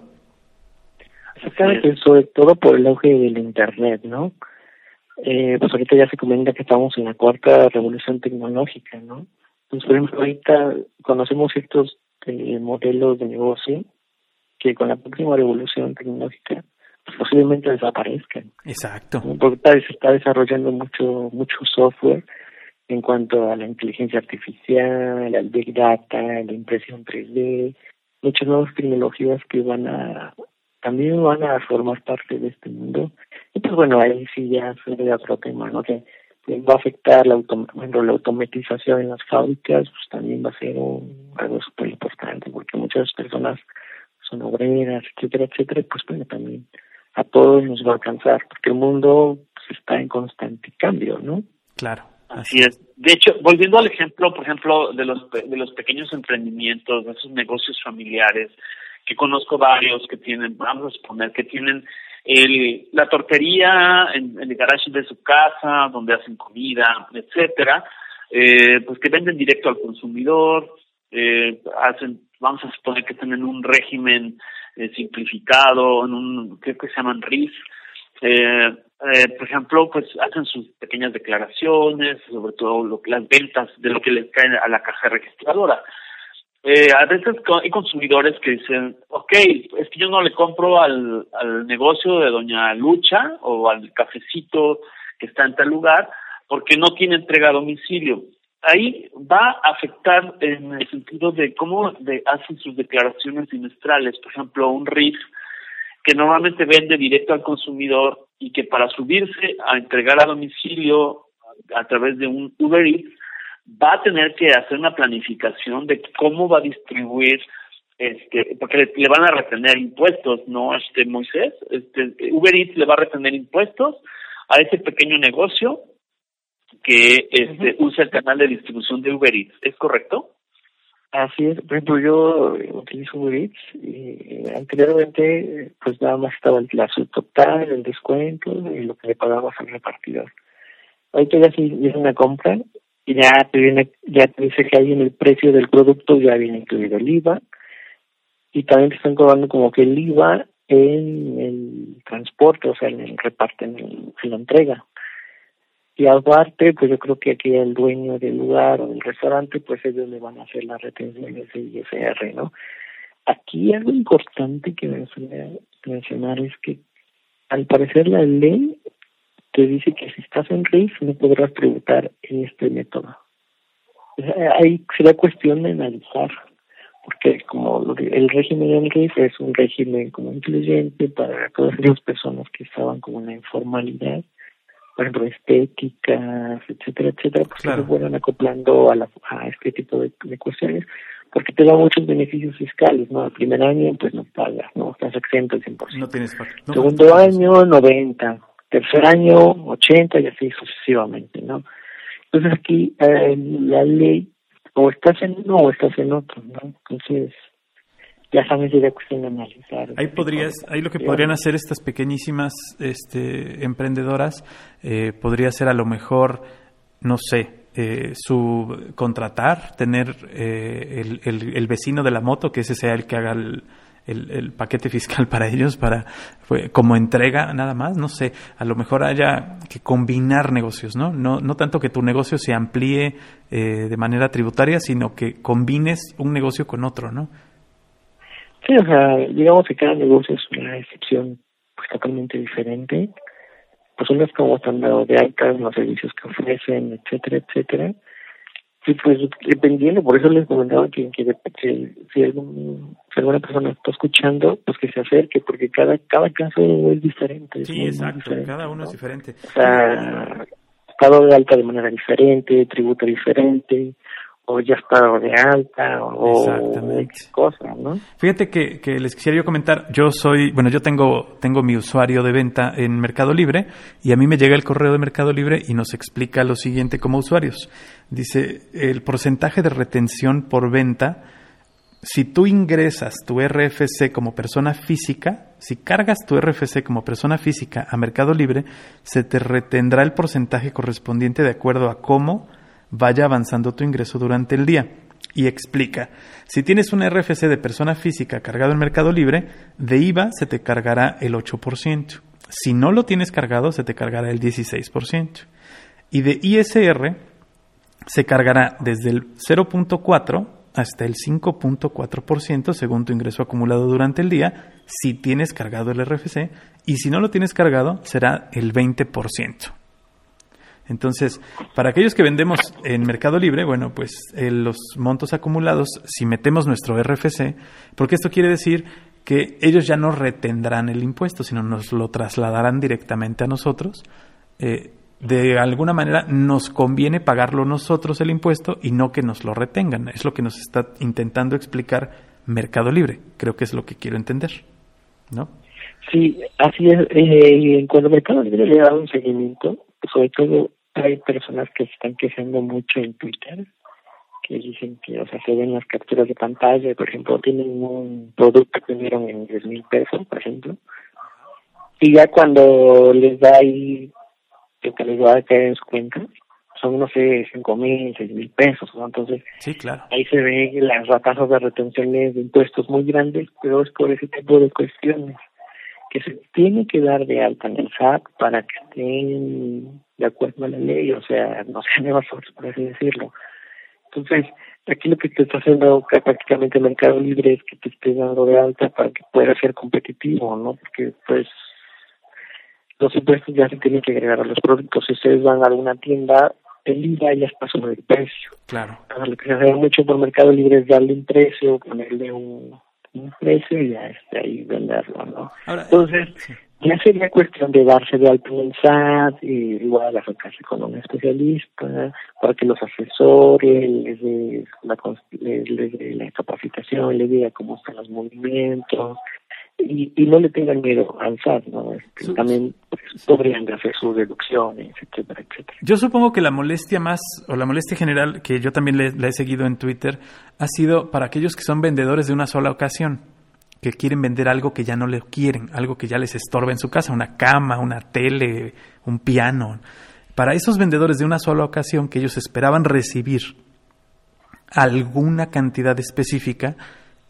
sobre todo por el auge del Internet, ¿no? Eh, pues ahorita ya se comenta que estamos en la cuarta revolución tecnológica, ¿no? Entonces, por ejemplo, ahorita conocemos ciertos eh, modelos de negocio que con la próxima revolución tecnológica posiblemente desaparezcan. Exacto. Porque se está desarrollando mucho, mucho software en cuanto a la inteligencia artificial, al big data, la impresión 3D, muchas nuevas tecnologías que van a también van a formar parte de este mundo. Y pues bueno, ahí sí ya sería otro tema, ¿no? Que va a afectar la, bueno, la automatización en las fábricas, pues también va a ser un, algo súper importante, porque muchas personas son obreras, etcétera, etcétera, pues bueno, también a todos nos va a alcanzar, porque el mundo pues, está en constante cambio, ¿no? Claro. Así es. De hecho, volviendo al ejemplo, por ejemplo, de los de los pequeños emprendimientos, de esos negocios familiares, que conozco varios que tienen, vamos a suponer que tienen el, la tortería en, el garage de su casa, donde hacen comida, etcétera, eh, pues que venden directo al consumidor, eh, hacen, vamos a suponer que tienen un régimen eh, simplificado, en un, creo que se llaman RIF. Eh, eh, por ejemplo, pues hacen sus pequeñas declaraciones, sobre todo lo las ventas de lo que les cae a la caja registradora. Eh, a veces hay consumidores que dicen, ok, es que yo no le compro al, al negocio de doña Lucha o al cafecito que está en tal lugar porque no tiene entrega a domicilio ahí va a afectar en el sentido de cómo de, hacen sus declaraciones trimestrales. Por ejemplo, un RIF que normalmente vende directo al consumidor y que para subirse a entregar a domicilio a través de un Uber Eats va a tener que hacer una planificación de cómo va a distribuir este, porque le, van a retener impuestos, ¿no, este Moisés? Este, Uber Eats le va a retener impuestos a ese pequeño negocio que este, usa el canal de distribución de Uber Eats, ¿es correcto? Así es, por ejemplo, yo utilizo Uber Eats y anteriormente pues nada más estaba el lazo total, el descuento y lo que le pagamos al repartidor. Ahorita ya si es una compra y ya te viene, ya te dice que ahí en el precio del producto ya viene incluido el IVA y también te están cobrando como que el IVA en el transporte, o sea, en el reparte, en, la entrega. Y aparte, pues yo creo que aquí el dueño del lugar o del restaurante, pues ellos le van a hacer la retención de ese ISR, ¿no? Aquí algo importante que mencionar es que al parecer la ley te dice que si estás en RIF no podrás tributar en este método. Ahí sería cuestión de analizar porque como el régimen del RIF es un régimen como incluyente para todas las personas que estaban como en la informalidad, por ejemplo, estéticas, etcétera, etcétera, pues se fueron acoplando a, la, a este tipo de, cuestiones, porque te da muchos beneficios fiscales, ¿no? El primer año, pues no pagas, ¿no? Estás exento al 100%. No tienes Segundo año, 90. Tercer año, 80 y así sucesivamente, ¿no? Entonces aquí eh, la ley o estás en uno o estás en otro, ¿no? Entonces, analizar. Ahí podrías, ahí lo que podrían hacer estas pequeñísimas este, emprendedoras, eh, podría ser a lo mejor, no sé, eh, subcontratar, tener eh, el, el, el, vecino de la moto, que ese sea el que haga el, el, paquete fiscal para ellos, para como entrega nada más, no sé, a lo mejor haya que combinar negocios, ¿no? No, no tanto que tu negocio se amplíe eh, de manera tributaria, sino que combines un negocio con otro, ¿no? Sí, o sea, digamos que cada negocio es una excepción pues totalmente diferente. Pues uno es como están dado de altas, los servicios que ofrecen, etcétera, etcétera Sí, pues dependiendo, por eso les comentaba que, que, si, algún, si, alguna persona está escuchando, pues que se acerque, porque cada cada caso es diferente. Sí, exacto, cada uno es diferente. O sea, estado de alta de manera diferente, tributo diferente, o ya estado de alta, o Exactamente. cosas, ¿no? Fíjate que, que les quisiera yo comentar, yo soy, bueno, yo tengo, tengo mi usuario de venta en Mercado Libre, y a mí me llega el correo de Mercado Libre y nos explica lo siguiente como usuarios Dice, el porcentaje de retención por venta, si tú ingresas tu RFC como persona física, si cargas tu RFC como persona física a Mercado Libre, se te retendrá el porcentaje correspondiente de acuerdo a cómo vaya avanzando tu ingreso durante el día. Y explica, si tienes un RFC de persona física cargado en Mercado Libre, de IVA se te cargará el 8%. Si no lo tienes cargado, se te cargará el 16%. Y de ISR, se cargará desde el 0.4 hasta el 5.4% según tu ingreso acumulado durante el día si tienes cargado el RFC y si no lo tienes cargado será el 20%. Entonces, para aquellos que vendemos en Mercado Libre, bueno, pues eh, los montos acumulados, si metemos nuestro RFC, porque esto quiere decir que ellos ya no retendrán el impuesto, sino nos lo trasladarán directamente a nosotros, eh, de alguna manera nos conviene pagarlo nosotros el impuesto y no que nos lo retengan. Es lo que nos está intentando explicar Mercado Libre. Creo que es lo que quiero entender, ¿no? Sí, así es. Eh, cuando Mercado Libre le da un seguimiento, sobre todo hay personas que se están quejando mucho en Twitter, que dicen que, o sea, se ven las capturas de pantalla, por ejemplo, tienen un producto que vendieron en 10 mil pesos, por ejemplo, y ya cuando les da ahí lo que les va a caer en su cuenta son, no sé, cinco mil, seis mil pesos, ¿no? Entonces, sí, claro. ahí se ve las tasas de retenciones de impuestos muy grandes, pero es por ese tipo de cuestiones que se tiene que dar de alta en el SAT para que estén de acuerdo a la ley, o sea, no sean evasores, por así decirlo. Entonces, aquí lo que te está haciendo prácticamente el mercado libre es que te esté dando de alta para que pueda ser competitivo, ¿no? Porque, pues, los impuestos ya se tienen que agregar a los productos. Si ustedes van a alguna tienda, el IVA ya está sobre el precio. Claro. lo que se hace mucho por Mercado Libre es darle un precio, ponerle un, un precio y ya está ahí venderlo, ¿no? Entonces, ya sería cuestión de darse de alta en el SAT, y igual acercarse con un especialista, para que los asesore, les dé la, la capacitación, le diga cómo están los movimientos, y, y no le tengan miedo al SAT, ¿no? Este, también pues, podrían hacer sus deducciones, etcétera, etcétera. Yo supongo que la molestia más, o la molestia general, que yo también le, la he seguido en Twitter, ha sido para aquellos que son vendedores de una sola ocasión que quieren vender algo que ya no le quieren, algo que ya les estorba en su casa, una cama, una tele, un piano. Para esos vendedores de una sola ocasión que ellos esperaban recibir alguna cantidad específica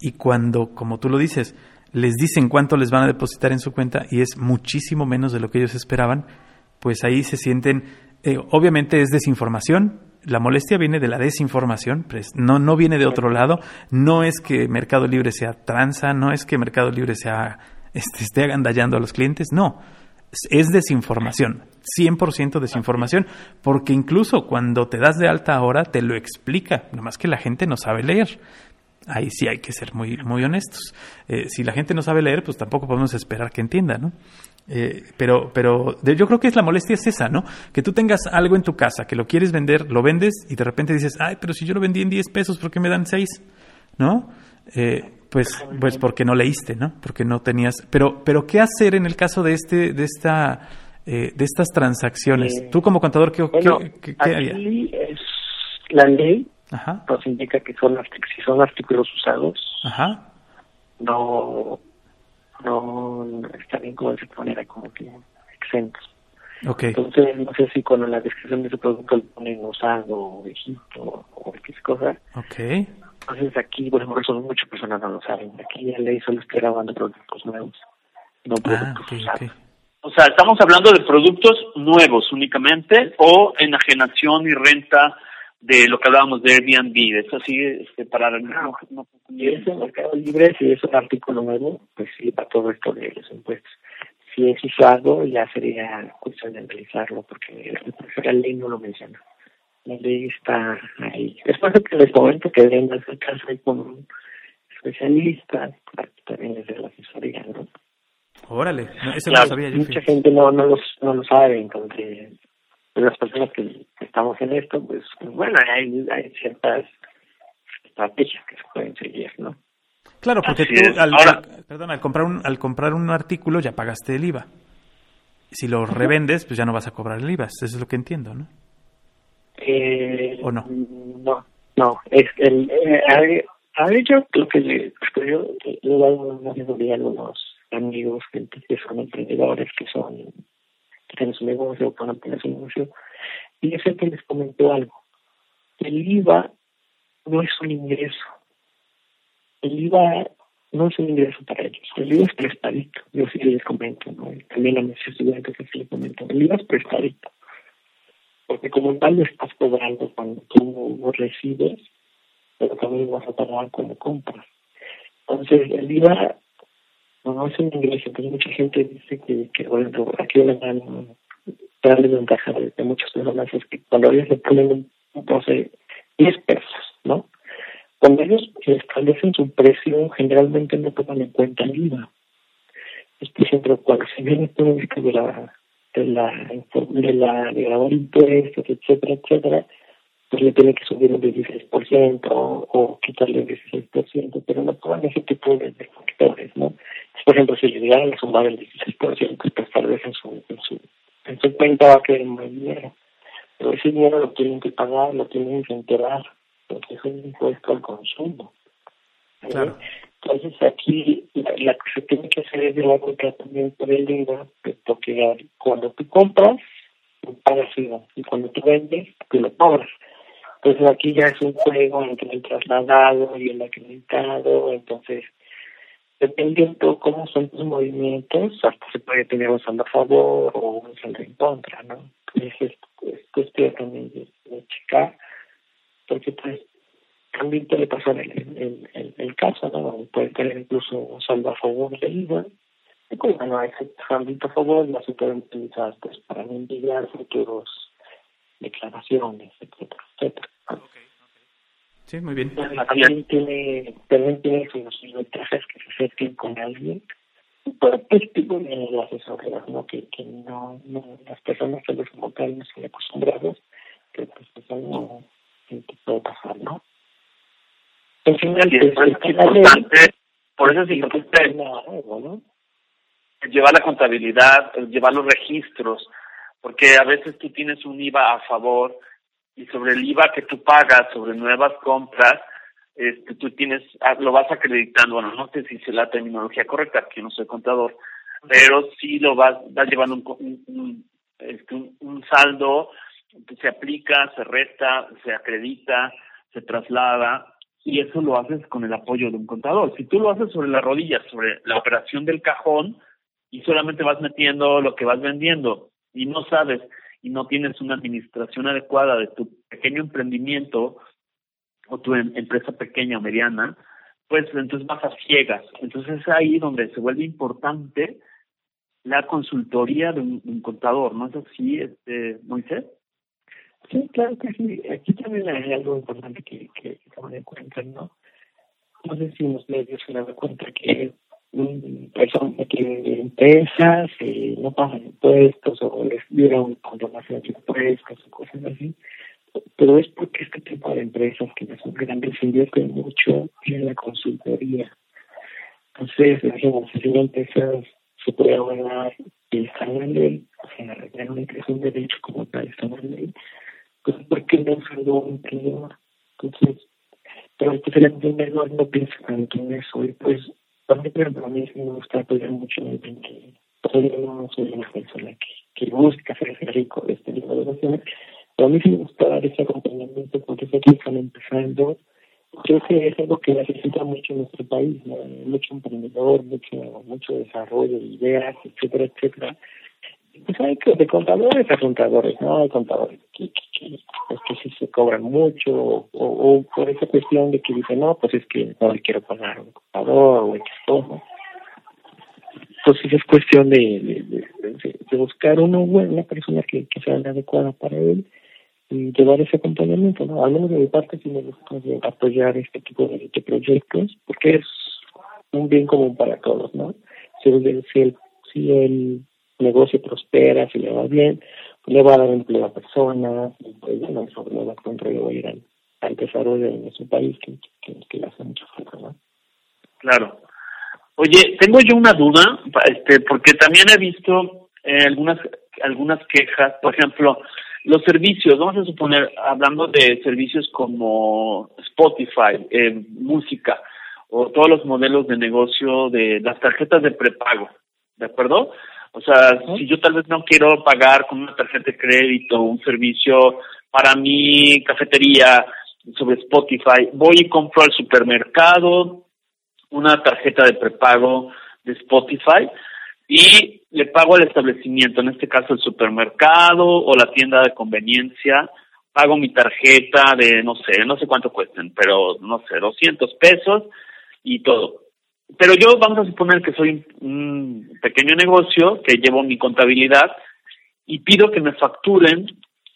y cuando, como tú lo dices, les dicen cuánto les van a depositar en su cuenta y es muchísimo menos de lo que ellos esperaban, pues ahí se sienten, eh, obviamente es desinformación, la molestia viene de la desinformación, pues, no, no viene de otro lado, no es que Mercado Libre sea tranza, no es que Mercado Libre sea, este, esté agandallando a los clientes, no, es desinformación, 100% desinformación, porque incluso cuando te das de alta ahora te lo explica, nomás que la gente no sabe leer ahí sí hay que ser muy, muy honestos. Eh, si la gente no sabe leer, pues tampoco podemos esperar que entienda, ¿no? Eh, pero pero yo creo que es la molestia es esa, ¿no? Que tú tengas algo en tu casa, que lo quieres vender, lo vendes y de repente dices, ay, pero si yo lo vendí en 10 pesos, ¿por qué me dan 6? ¿No? Eh, pues, pues porque no leíste, ¿no? Porque no tenías... Pero, pero ¿qué hacer en el caso de, este, de, esta, de estas transacciones? tú como contador, ¿qué, qué, es la ley Ajá. Pues indica que son si son artículos usados, Ajá. no no bien como de esa manera como que exentos. Okay. Entonces, no sé si cuando en la descripción de ese producto le ponen usado o viejito o X cosa. Okay. Entonces aquí, por ejemplo, son muchas personas no lo saben. Aquí ya ley solo está grabando productos nuevos, no ah, productos usados. O sea, estamos hablando de productos nuevos únicamente o enajenación y renta de lo que hablábamos de Airbnb, eso así, este, para no, no, y ese mercado libre, si es un artículo nuevo, pues sí, para todo esto de los impuestos. Si es usado, ya sería cuestión de analizarlo, porque la ley no lo menciona. La ley está ahí. Después de que les comento que deben acercarse con un especialista, también es de la asesoría, ¿no? Órale, eso no sabía yo. Mucha gente no, no, los, no lo sabe, entonces las personas que, estamos en esto, pues bueno, hay, hay ciertas estrategias que se pueden seguir, ¿no? Claro, porque tú, al, perdón, al comprar un al comprar un artículo ya pagaste el IVA. Si lo revendes, pues ya no vas a cobrar el IVA. Eso es lo que entiendo, ¿no? Eh, ¿O no? No, no. Es el, eh, a, hecho lo que le, pues yo le he dado una asesoría a algunos amigos que son emprendedores, que son tienen su negocio o van a tener su negocio, y es el que les comentó algo. El IVA no es un ingreso. El IVA no es un ingreso para ellos. El IVA es prestadito. Yo sí les comento, ¿no? también a mis estudiantes les comento. El IVA es prestadito. Porque como tal lo estás cobrando cuando tú recibes, pero también vas a pagar cuando compras. Entonces, el IVA no, es un ingreso. Entonces mucha gente dice que, que bueno, aquí una gran, gran desventaja de, de muchas personas es que cuando ellos le ponen un, un 10 pesos, ¿no? Cuando ellos establecen su precio, generalmente no toman en cuenta el IVA. Es por ejemplo, cuando se viene todo esto de la de la de la de grabar impuestos, etcétera, etcétera, pues le tiene que subir un 16% o, quitarle un 16%, pero no toman ese tipo de, factores, ¿no? Por ejemplo, si llegaran a sumar el 16%, pues tal vez en su, en su, en su cuenta va a quedar más dinero. Pero ese dinero lo tienen que pagar, lo tienen que enterar, porque es un impuesto al consumo. Claro. Entonces aquí la, que se tiene que hacer es llevar un tratamiento del IVA, porque cuando tú compras, pagas IVA, y cuando tú vendes, tú lo cobras. Entonces aquí ya es un juego entre el trasladado y el acreditado, entonces dependiendo cómo son tus movimientos, hasta se puede tener un saldo a favor o un saldo en contra, ¿no? Entonces es, cuestión también de, checar, porque pues también puede pasar el, el, el, caso, ¿no? Puede tener incluso un saldo a favor de IVA, y pues bueno, ese saldo a favor ya se puede utilizar pues para enviar futuros declaraciones, etcétera, etcétera. Sí, muy bien. También tiene, también tiene sus ventajas que se acerquen con alguien este tipo de asesorías, ¿no? Que, que no, no, las personas que los como tal no están acostumbrados, que pues eso no que puede pasar, ¿no? Al final, pues, por, eso es importante, por eso es importante ¿no? llevar la contabilidad, llevar los registros, porque a veces tú tienes un IVA a favor y sobre el IVA que tú pagas sobre nuevas compras, este, tú tienes, ah, lo vas acreditando, bueno, no sé si es la terminología correcta, que no soy contador, pero sí lo vas, vas llevando un, un, este, un, saldo que se aplica, se resta, se acredita, se traslada, y eso lo haces con el apoyo de un contador. Si tú lo haces sobre la rodilla, sobre la operación del cajón, y solamente vas metiendo lo que vas vendiendo, y no sabes, y no tienes una administración adecuada de tu pequeño emprendimiento, o tu em, empresa pequeña o mediana, pues entonces vas a ciegas. Entonces es ahí donde se vuelve importante la consultoría de un, contador, ¿no es así, este, Moisés? Sí, claro que sí. Aquí también hay algo importante que, que, que en cuenta, ¿no? No sé si los medios se dan cuenta que un persona que empresas eh, no pagan impuestos o les dieron condonación de impuestos o cosas así, pero es porque este tipo de empresas que no son grandes invierten mucho en la consultoría. Entonces, dijimos, si una empresa se puede abonar y está en la ley, o sea, realmente es un derecho como tal, está en la ley, pues ¿por qué no usarlo un cliente? Entonces, pero especialmente el menor no piensa en eso, y pues, también, pero a mí me gusta apoyar mucho en que todavía no soy una persona que, que busca hacerse rico de este tipo de relaciones, a mí sí me gusta dar ese acompañamiento porque sé que están empezando. Creo que es algo que necesita mucho nuestro país, mucho emprendedor, mucho mucho desarrollo de ideas, etcétera, etcétera. Pues hay que de contadores a contadores, ¿no? Hay contadores que, que, que, sí se cobran mucho o, o, por esa cuestión de que dicen, no, pues es que no le quiero a un contador o X cosa. Entonces es cuestión de, de, de, buscar uno, una persona que, que sea la adecuada para él y llevar ese acompañamiento, ¿no? Al menos de mi parte sí me gusta apoyar este tipo de, proyectos porque es un bien común para todos, ¿no? Si el, si el, si el negocio prospera, si le va bien, pues le va a dar empleo a personas y pues bueno, no va a contribuir al, al desarrollo de su país que, que, hace mucho falta, ¿no? Claro. Oye, tengo yo una duda, este, porque también he visto eh, algunas algunas quejas, por ejemplo, los servicios, vamos a suponer, hablando de servicios como Spotify, eh, música, o todos los modelos de negocio de las tarjetas de prepago, ¿de acuerdo? O sea, si yo tal vez no quiero pagar con una tarjeta de crédito un servicio para mi cafetería sobre Spotify, voy y compro al supermercado una tarjeta de prepago de Spotify y le pago al establecimiento, en este caso el supermercado o la tienda de conveniencia, pago mi tarjeta de, no sé, no sé cuánto cuesten, pero no sé, 200 pesos y todo. Pero yo vamos a suponer que soy un pequeño negocio que llevo mi contabilidad y pido que me facturen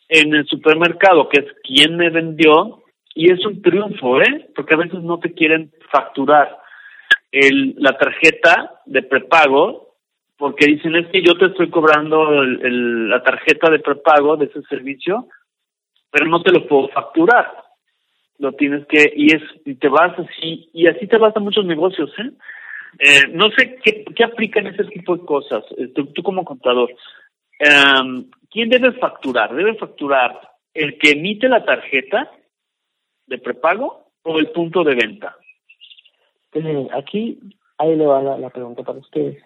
en el supermercado, que es quien me vendió, y es un triunfo, ¿eh? Porque a veces no te quieren facturar el, la tarjeta de prepago porque dicen es que yo te estoy cobrando el, la tarjeta de prepago de ese servicio, pero no te lo puedo facturar. Lo tienes que, y es, y te vas así, y así te vas a muchos negocios, ¿eh? eh no sé qué, qué aplica en ese tipo de cosas, eh, tú, como contador. Um, ¿Quién debe facturar? ¿Debe facturar el que emite la tarjeta de prepago o el punto de venta? Pues aquí, ahí le va la, la pregunta para ustedes.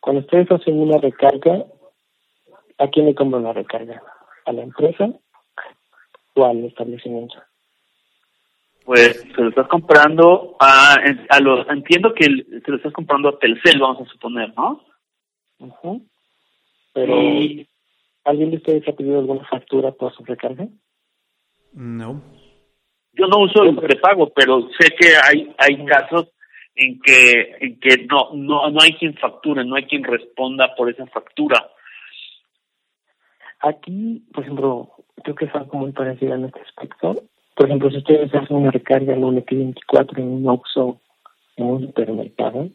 Cuando ustedes hacen una recarga, ¿a quién le compran la recarga? ¿A la empresa o al establecimiento? Pues se lo estás comprando a, a los, entiendo que se lo estás comprando a Telcel, vamos a suponer, ¿no? Pero, ¿alguien de ustedes ha pedido alguna factura por su recarga? No. Yo no uso el prepago, pero sé que hay, hay casos en que en que no no no hay quien facture, no hay quien responda por esa factura. Aquí, por ejemplo, creo que es algo muy parecido en este aspecto. Por ejemplo, si ustedes hacen una recarga en un X24 en un OXXO, en un supermercado,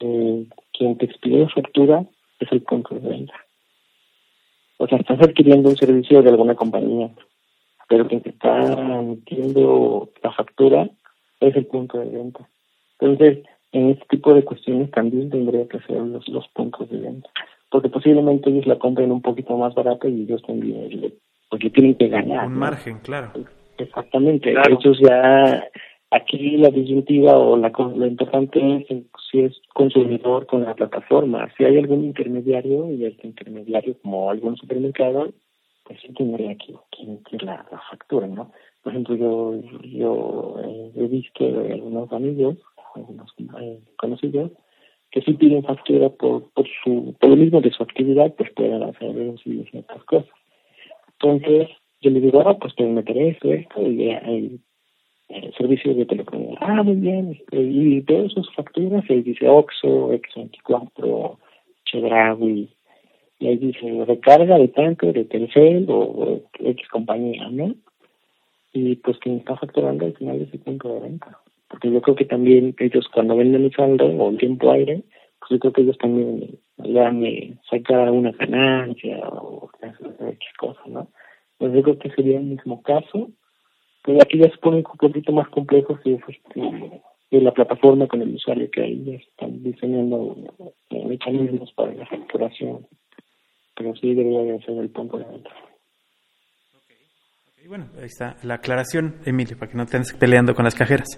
eh, quien te expidió la factura es el punto de venta. O sea, estás adquiriendo un servicio de alguna compañía, pero quien te está emitiendo la factura es el punto de venta. Entonces, en este tipo de cuestiones también tendría que ser los, los puntos de venta. Porque posiblemente ellos la compren un poquito más barata y ellos también, porque tienen que ganar. Un margen, claro. Exactamente. Ellos ya Aquí la disyuntiva o la, lo importante es si es consumidor con la plataforma. Si hay algún intermediario y este intermediario como algún supermercado, pues sí tendría que, que la, la, factura, ¿no? Por ejemplo, yo yo eh, he visto algunos amigos, algunos eh, conocidos, que sí piden factura por, por su por lo mismo de su actividad, pues pueden hacer ciertas cosas. Entonces, yo le digo, ah, pues pueden meter esto, esto, y, y eh, servicios de telefonía. Ah, muy bien. Este, y todas sus facturas, ahí dice OXO, X24, Chedraui, y ahí dice recarga de tanto, de Telcel o, X compañía, ¿no? Y pues quien está facturando al final es el punto de venta. Porque yo creo que también ellos cuando venden el saldo o el tiempo aire, pues yo creo que ellos también le dan de sacar una ganancia o X cosas, ¿no? Pues yo creo que sería el mismo caso pero aquí ya se pone un poquito más complejo si es este, de la plataforma con el usuario que ahí ya están diseñando eh, mecanismos para la facturación. Pero sí debería de ser el punto de venta. Okay. Bueno, ahí está la aclaración, Emilio, para que no te andes peleando con las cajeras.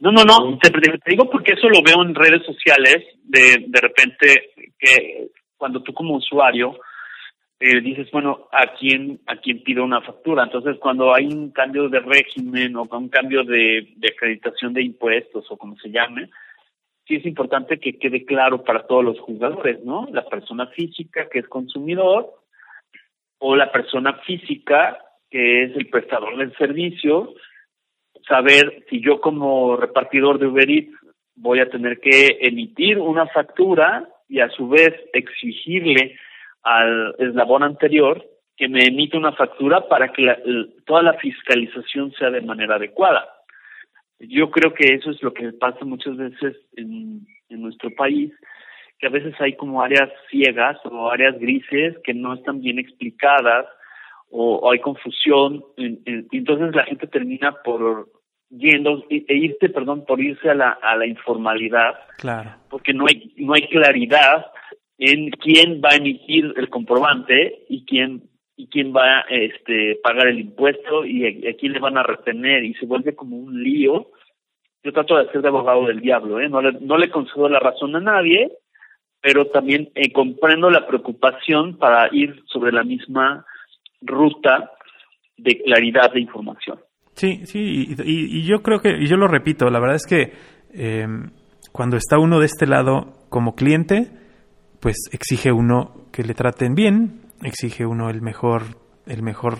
No, no, no, te, te, digo porque eso lo veo en redes sociales, de, de repente que cuando tú como usuario eh, dices, bueno, ¿a quién, ¿a quién pido una factura? Entonces, cuando hay un cambio de régimen o un cambio de, de acreditación de impuestos o como se llame, sí es importante que quede claro para todos los jugadores, ¿no? La persona física que es consumidor o la persona física que es el prestador del servicio, saber si yo como repartidor de Uber Eats voy a tener que emitir una factura y a su vez exigirle al eslabón anterior que me emite una factura para que toda la fiscalización sea de manera adecuada. Yo creo que eso es lo que pasa muchas veces en, en nuestro país, que a veces hay como áreas ciegas o áreas grises que no están bien explicadas o, hay confusión, y entonces la gente termina por yendo e, e irse, perdón, por irse a la, a la informalidad, claro. porque no hay no hay claridad en quién va a emitir el comprobante y quién y quién va a este, pagar el impuesto y a, quién le van a retener y se vuelve como un lío. Yo trato de ser de abogado del diablo, ¿eh? no, le, no le concedo la razón a nadie, pero también eh, comprendo la preocupación para ir sobre la misma ruta de claridad de información. Sí, sí, y, yo creo que, y yo lo repito, la verdad es que eh, cuando está uno de este lado como cliente, pues exige uno que le traten bien, exige uno el mejor, el mejor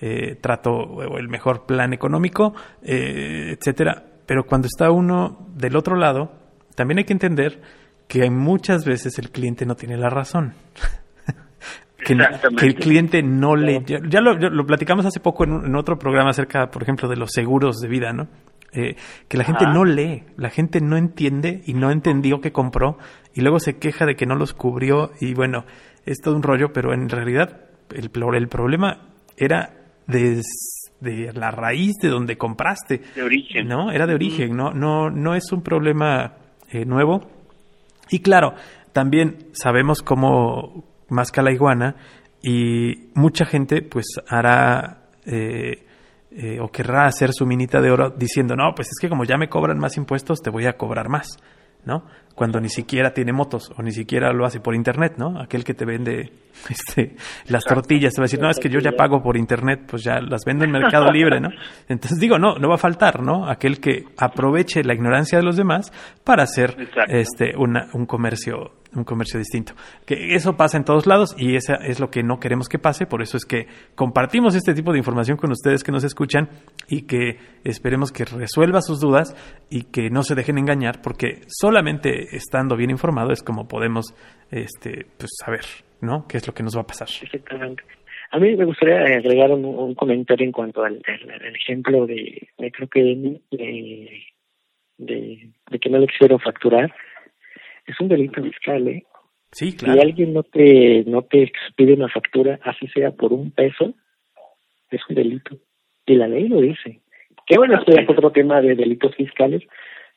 eh, trato o el mejor plan económico, eh, etcétera. Pero cuando está uno del otro lado, también hay que entender que hay muchas veces el cliente no tiene la razón. que, el cliente no le... Ya, lo, lo, platicamos hace poco en, en, otro programa acerca, por ejemplo, de los seguros de vida, ¿no? Eh, que la gente no lee, la gente no entiende y no entendió que compró y luego se queja de que no los cubrió y bueno, es todo un rollo, pero en realidad el, el problema era de, de la raíz de donde compraste. De origen. No, era de origen, no, no, no es un problema eh, nuevo. Y claro, también sabemos cómo masca la iguana y mucha gente pues hará... Eh, eh, o querrá hacer su minita de oro diciendo, no, pues es que como ya me cobran más impuestos, te voy a cobrar más, ¿no? Cuando ni siquiera tiene motos o ni siquiera lo hace por internet, ¿no? Aquel que te vende este, las tortillas te va a decir, no, es que yo ya pago por internet, pues ya las vendo en Mercado Libre, ¿no? Entonces digo, no, no va a faltar, ¿no? Aquel que aproveche la ignorancia de los demás para hacer este una, un comercio un comercio distinto. Que eso pasa en todos lados y eso es lo que no queremos que pase, por eso es que compartimos este tipo de información con ustedes que nos escuchan y que esperemos que resuelva sus dudas y que no se dejen engañar, porque solamente estando bien informado es como podemos este pues saber, ¿no? qué es lo que nos va a pasar. Exactamente. A mí me gustaría agregar un, comentario en cuanto al, ejemplo de, creo que de, de, de, que no le quisieron facturar es un delito fiscal, ¿eh? Sí, claro. Si alguien no te, no te expide una factura, así sea por un peso, es un delito. Y la ley lo dice. Que bueno, esto es otro tema de delitos fiscales,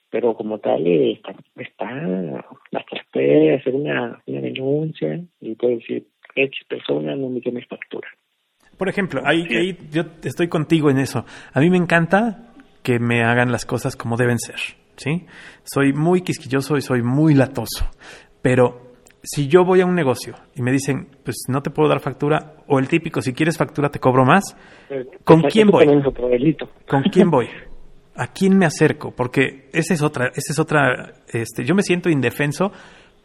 pero como tal eh, está, está hasta puede hacer una, una denuncia y puede decir, X persona no me tiene factura. Por ejemplo, ahí, ahí yo estoy contigo en eso. A mí me encanta que me hagan las cosas como deben ser, ¿sí? Soy muy quisquilloso y soy muy latoso, pero si yo voy a un negocio y me dicen, pues no te puedo dar factura, o el típico, si quieres factura te cobro más, ¿con quién voy? ¿Con quién voy? ¿A quién me acerco? Porque esa es otra, esa es otra, este, yo me siento indefenso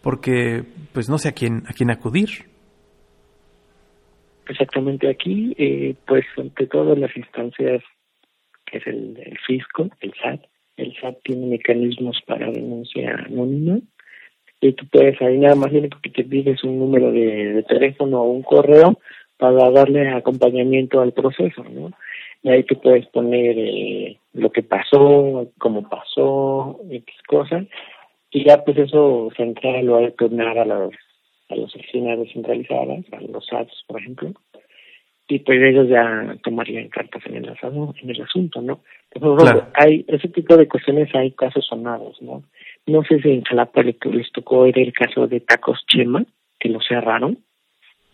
porque pues no sé a quién, a quién acudir. Exactamente aquí, eh, pues ante todas las instancias que es el, el fisco, el SAT, el SAT tiene mecanismos para denuncia anónima. Y tú puedes ahí nada más lo único que te pides un número de, teléfono o un correo para darle acompañamiento al proceso, ¿no? Y ahí tú puedes poner eh, lo que pasó, cómo pasó, X cosas, y ya pues eso central lo va a turnar a las a las oficinas descentralizadas, a los SATs, por ejemplo, y pues ellos ya tomarían cartas en el, en el asunto, ¿no? Entonces, hay ese tipo de cuestiones, hay casos sonados, ¿no? No sé si en Jalapa les, tocó ver el caso de Tacos Chema, que lo cerraron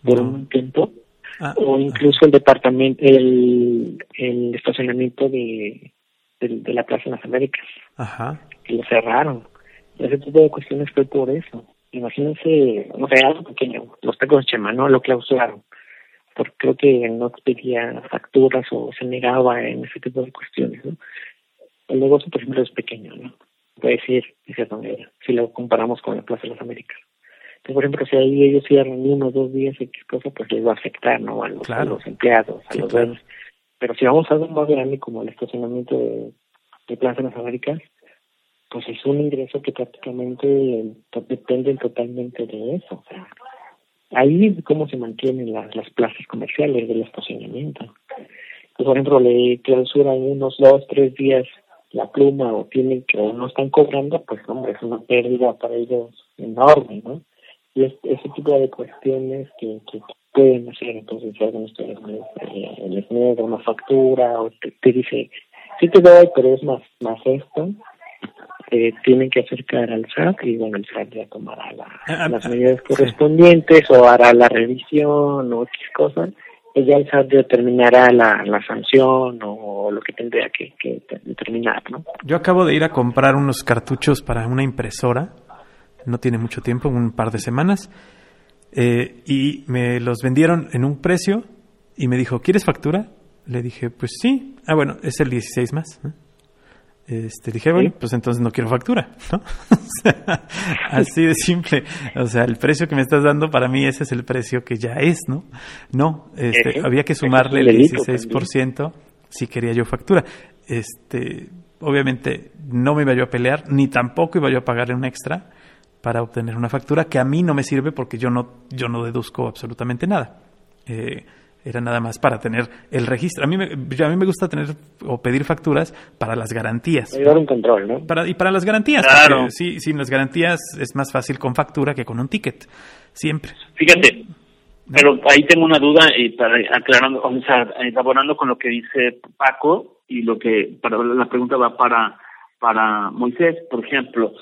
por un tiempo, ah, o incluso el departamento, el, el estacionamiento de, de, la Plaza de las Américas, que lo cerraron. Ese tipo de cuestiones fue por eso. Imagínense, no sé, algo pequeño, los tacos Chema, ¿no? Lo clausuraron. Porque creo que no pedía facturas o se negaba en ese tipo de cuestiones, ¿no? El negocio, por ejemplo, es pequeño, ¿no? puede ser de cierta manera, si lo comparamos con la Plaza de las Américas. Entonces, por ejemplo, si ahí ellos cierran uno o dos días X cosa, pues les va a afectar, ¿no? A los, a los empleados, a los dueños. Pero si vamos a algo más grande como el estacionamiento de, de Plaza de las Américas, pues es un ingreso que prácticamente depende totalmente de eso. O sea, ahí cómo se mantienen las, las plazas comerciales del estacionamiento. Pues, por ejemplo, le clausuran unos dos, tres días la pluma o tienen que o no están cobrando, pues hombre, es una pérdida para ellos enorme, ¿no? Y es, ese tipo de cuestiones que, que pueden hacer, entonces si alguien ustedes eh, les niega una factura o te, dice, sí te doy, pero es más, más esto, eh, tienen que acercar al SAT y bueno, el SAT ya tomará la, ah, ah, las medidas correspondientes o hará la revisión o X cosas ya el SAT determinará la, la sanción o lo que tendría que, determinar, ¿no? Yo acabo de ir a comprar unos cartuchos para una impresora, no tiene mucho tiempo, un par de semanas, eh, y me los vendieron en un precio y me dijo, ¿quieres factura? Le dije, pues sí. Ah, bueno, es el 16 más. Este, dije, bueno, pues entonces no quiero factura, ¿no? así de simple. O sea, el precio que me estás dando para mí ese es el precio que ya es, ¿no? No, este, había que sumarle el 16% si quería yo factura. Este, obviamente no me iba yo a pelear, ni tampoco iba yo a pagarle un extra para obtener una factura que a mí no me sirve porque yo no, yo no deduzco absolutamente nada. Eh, era nada más para tener el registro. A mí me, a mí me gusta tener o pedir facturas para las garantías. Ayudar un control, ¿no? Para, y para las garantías. Claro. Sí, sin las garantías es más fácil con factura que con un ticket. Siempre. Fíjate, pero ahí tengo una duda y para aclarando, o sea, elaborando con lo que dice Paco y lo que para la pregunta va para para Moisés, por ejemplo,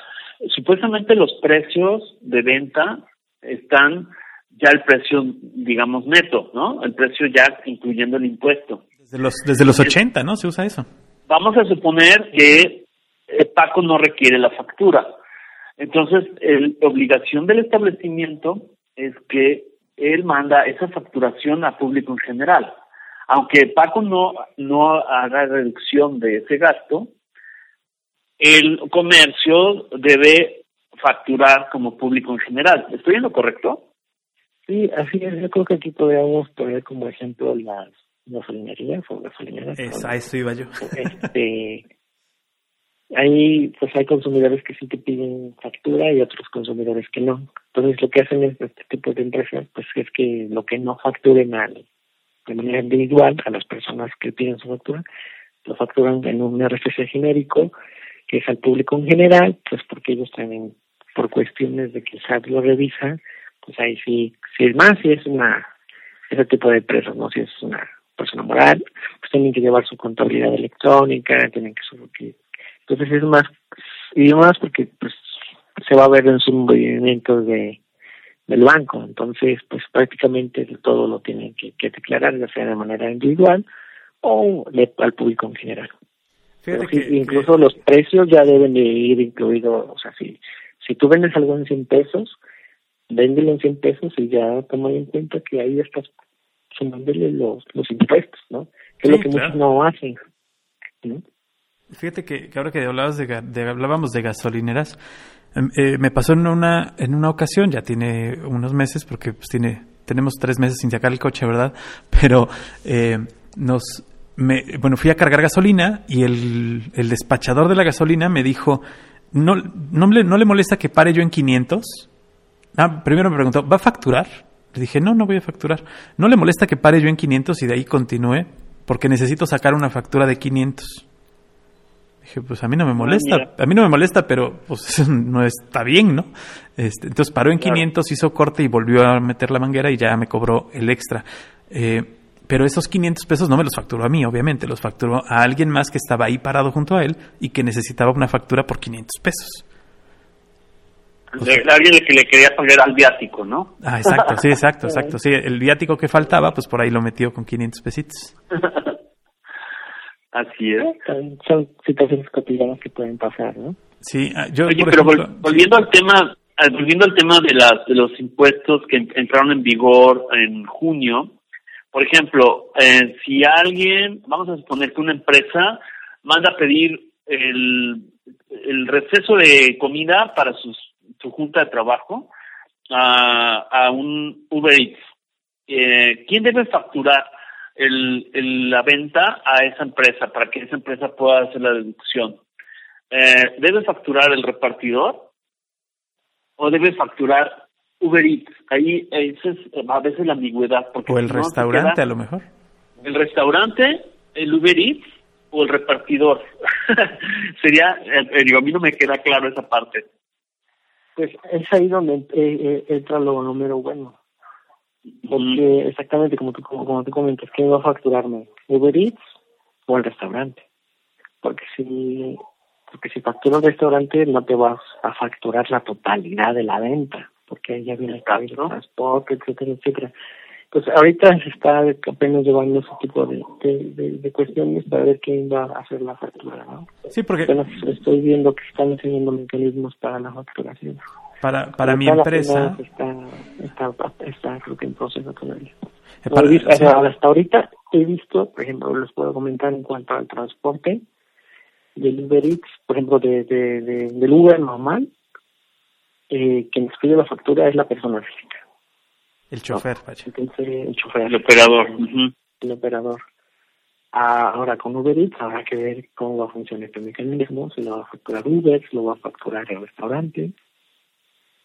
supuestamente los precios de venta están ya el precio, digamos, neto, ¿no? El precio ya incluyendo el impuesto. Desde los, desde los 80, ¿no? Se usa eso. Vamos a suponer que Paco no requiere la factura. Entonces, la obligación del establecimiento es que él manda esa facturación a público en general. Aunque Paco no, no haga reducción de ese gasto, el comercio debe facturar como público en general. ¿Estoy en lo correcto? Sí, así es. Yo creo que aquí podríamos poner como ejemplo las gasolinerías o gasolineras. Esa, eso iba yo. Este, ahí pues hay consumidores que sí te piden factura y otros consumidores que no. Entonces lo que hacen es, este tipo de empresas pues es que lo que no facturen al, de manera individual a las personas que piden su factura, lo facturan en un RFC genérico que es al público en general, pues porque ellos tienen por cuestiones de que el SAT lo revisa, pues ahí sí, si es más, si es una, ese tipo de empresas, ¿no? Si es una persona moral, pues tienen que llevar su contabilidad electrónica, tienen que subir. Entonces es más, y más porque pues se va a ver en sus movimientos de del banco, entonces pues prácticamente todo lo tienen que, que declarar, ya sea de manera individual o al público en general. incluso los precios ya deben de ir incluidos, o sea, si, si tú vendes algo en 100 pesos, véndelo en 100 pesos y ya toma en cuenta que ahí estás sumándole los, los impuestos, ¿no? Que es lo que muchos no hacen. Fíjate que, ahora que hablabas de, hablábamos de gasolineras, em, eh, me pasó en una en una ocasión, ya tiene unos meses, porque pues tiene tenemos tres meses sin sacar el coche, ¿verdad? Pero eh, nos me, bueno, fui a cargar gasolina y el, el despachador de la gasolina me dijo, no, no, le, no le molesta que pare yo en 500. Ah, primero me preguntó, ¿va a facturar? Le dije, no, no voy a facturar. ¿No le molesta que pare yo en 500 y de ahí continúe? Porque necesito sacar una factura de 500. Dije, pues a mí no me ah, molesta, a mí no me molesta, pero pues eso no está bien, ¿no? Este, entonces paró en 500, hizo corte y volvió a meter la manguera y ya me cobró el extra. Eh, pero esos 500 pesos no me los facturó a mí, obviamente, los facturó a alguien más que estaba ahí parado junto a él y que necesitaba una factura por 500 pesos alguien que le quería pagar al viático, ¿no? Ah, exacto, sí, exacto, exacto. Sí, el viático que faltaba, pues por ahí lo metió con 500 pesitos. Así es. Son situaciones cotidianas que pueden pasar, ¿no? Sí, ah, yo, Oye, pero volviendo al tema, volviendo al tema de, las, de los impuestos que entraron en vigor en junio, por ejemplo, eh, si alguien, vamos a suponer que una empresa manda a pedir el, el receso de comida para sus su junta de trabajo a, a un Uber Eats, eh, ¿quién debe facturar el, la venta a esa empresa para que esa empresa pueda hacer la deducción? Eh, ¿Debe facturar el repartidor o debe facturar Uber Eats? Ahí esa es a veces la ambigüedad. Porque o el restaurante a lo mejor. El restaurante, el Uber Eats o el repartidor. Sería, eh, digo, a mí no me queda claro esa parte. Pues es ahí donde eh, eh, entra lo número bueno. Porque exactamente como tú, como, tú comentas, ¿quién va a facturarme? ¿Uber Eats o el restaurante? Porque si, porque si factura el restaurante no te vas a facturar la totalidad de la venta, porque ahí ya viene el cambio, transporte, etcétera, etcétera pues ahorita se está apenas llevando ese tipo de, de, cuestiones para ver quién va a hacer la factura, ¿no? Sí, porque... estoy viendo que están haciendo mecanismos para la facturación. Para, para mi empresa... Está, está, está, creo que en proceso todavía. Eh, hasta ahorita he visto, por ejemplo, les puedo comentar en cuanto al transporte del Uber Eats, por ejemplo, de, de, del Uber normal, eh, quien escribe la factura es la persona física el chofer, el chofer. El operador. El operador. Ah, ahora con Uber Eats habrá que ver cómo va a funcionar este mecanismo, si lo va a facturar Uber, si lo va a facturar el restaurante.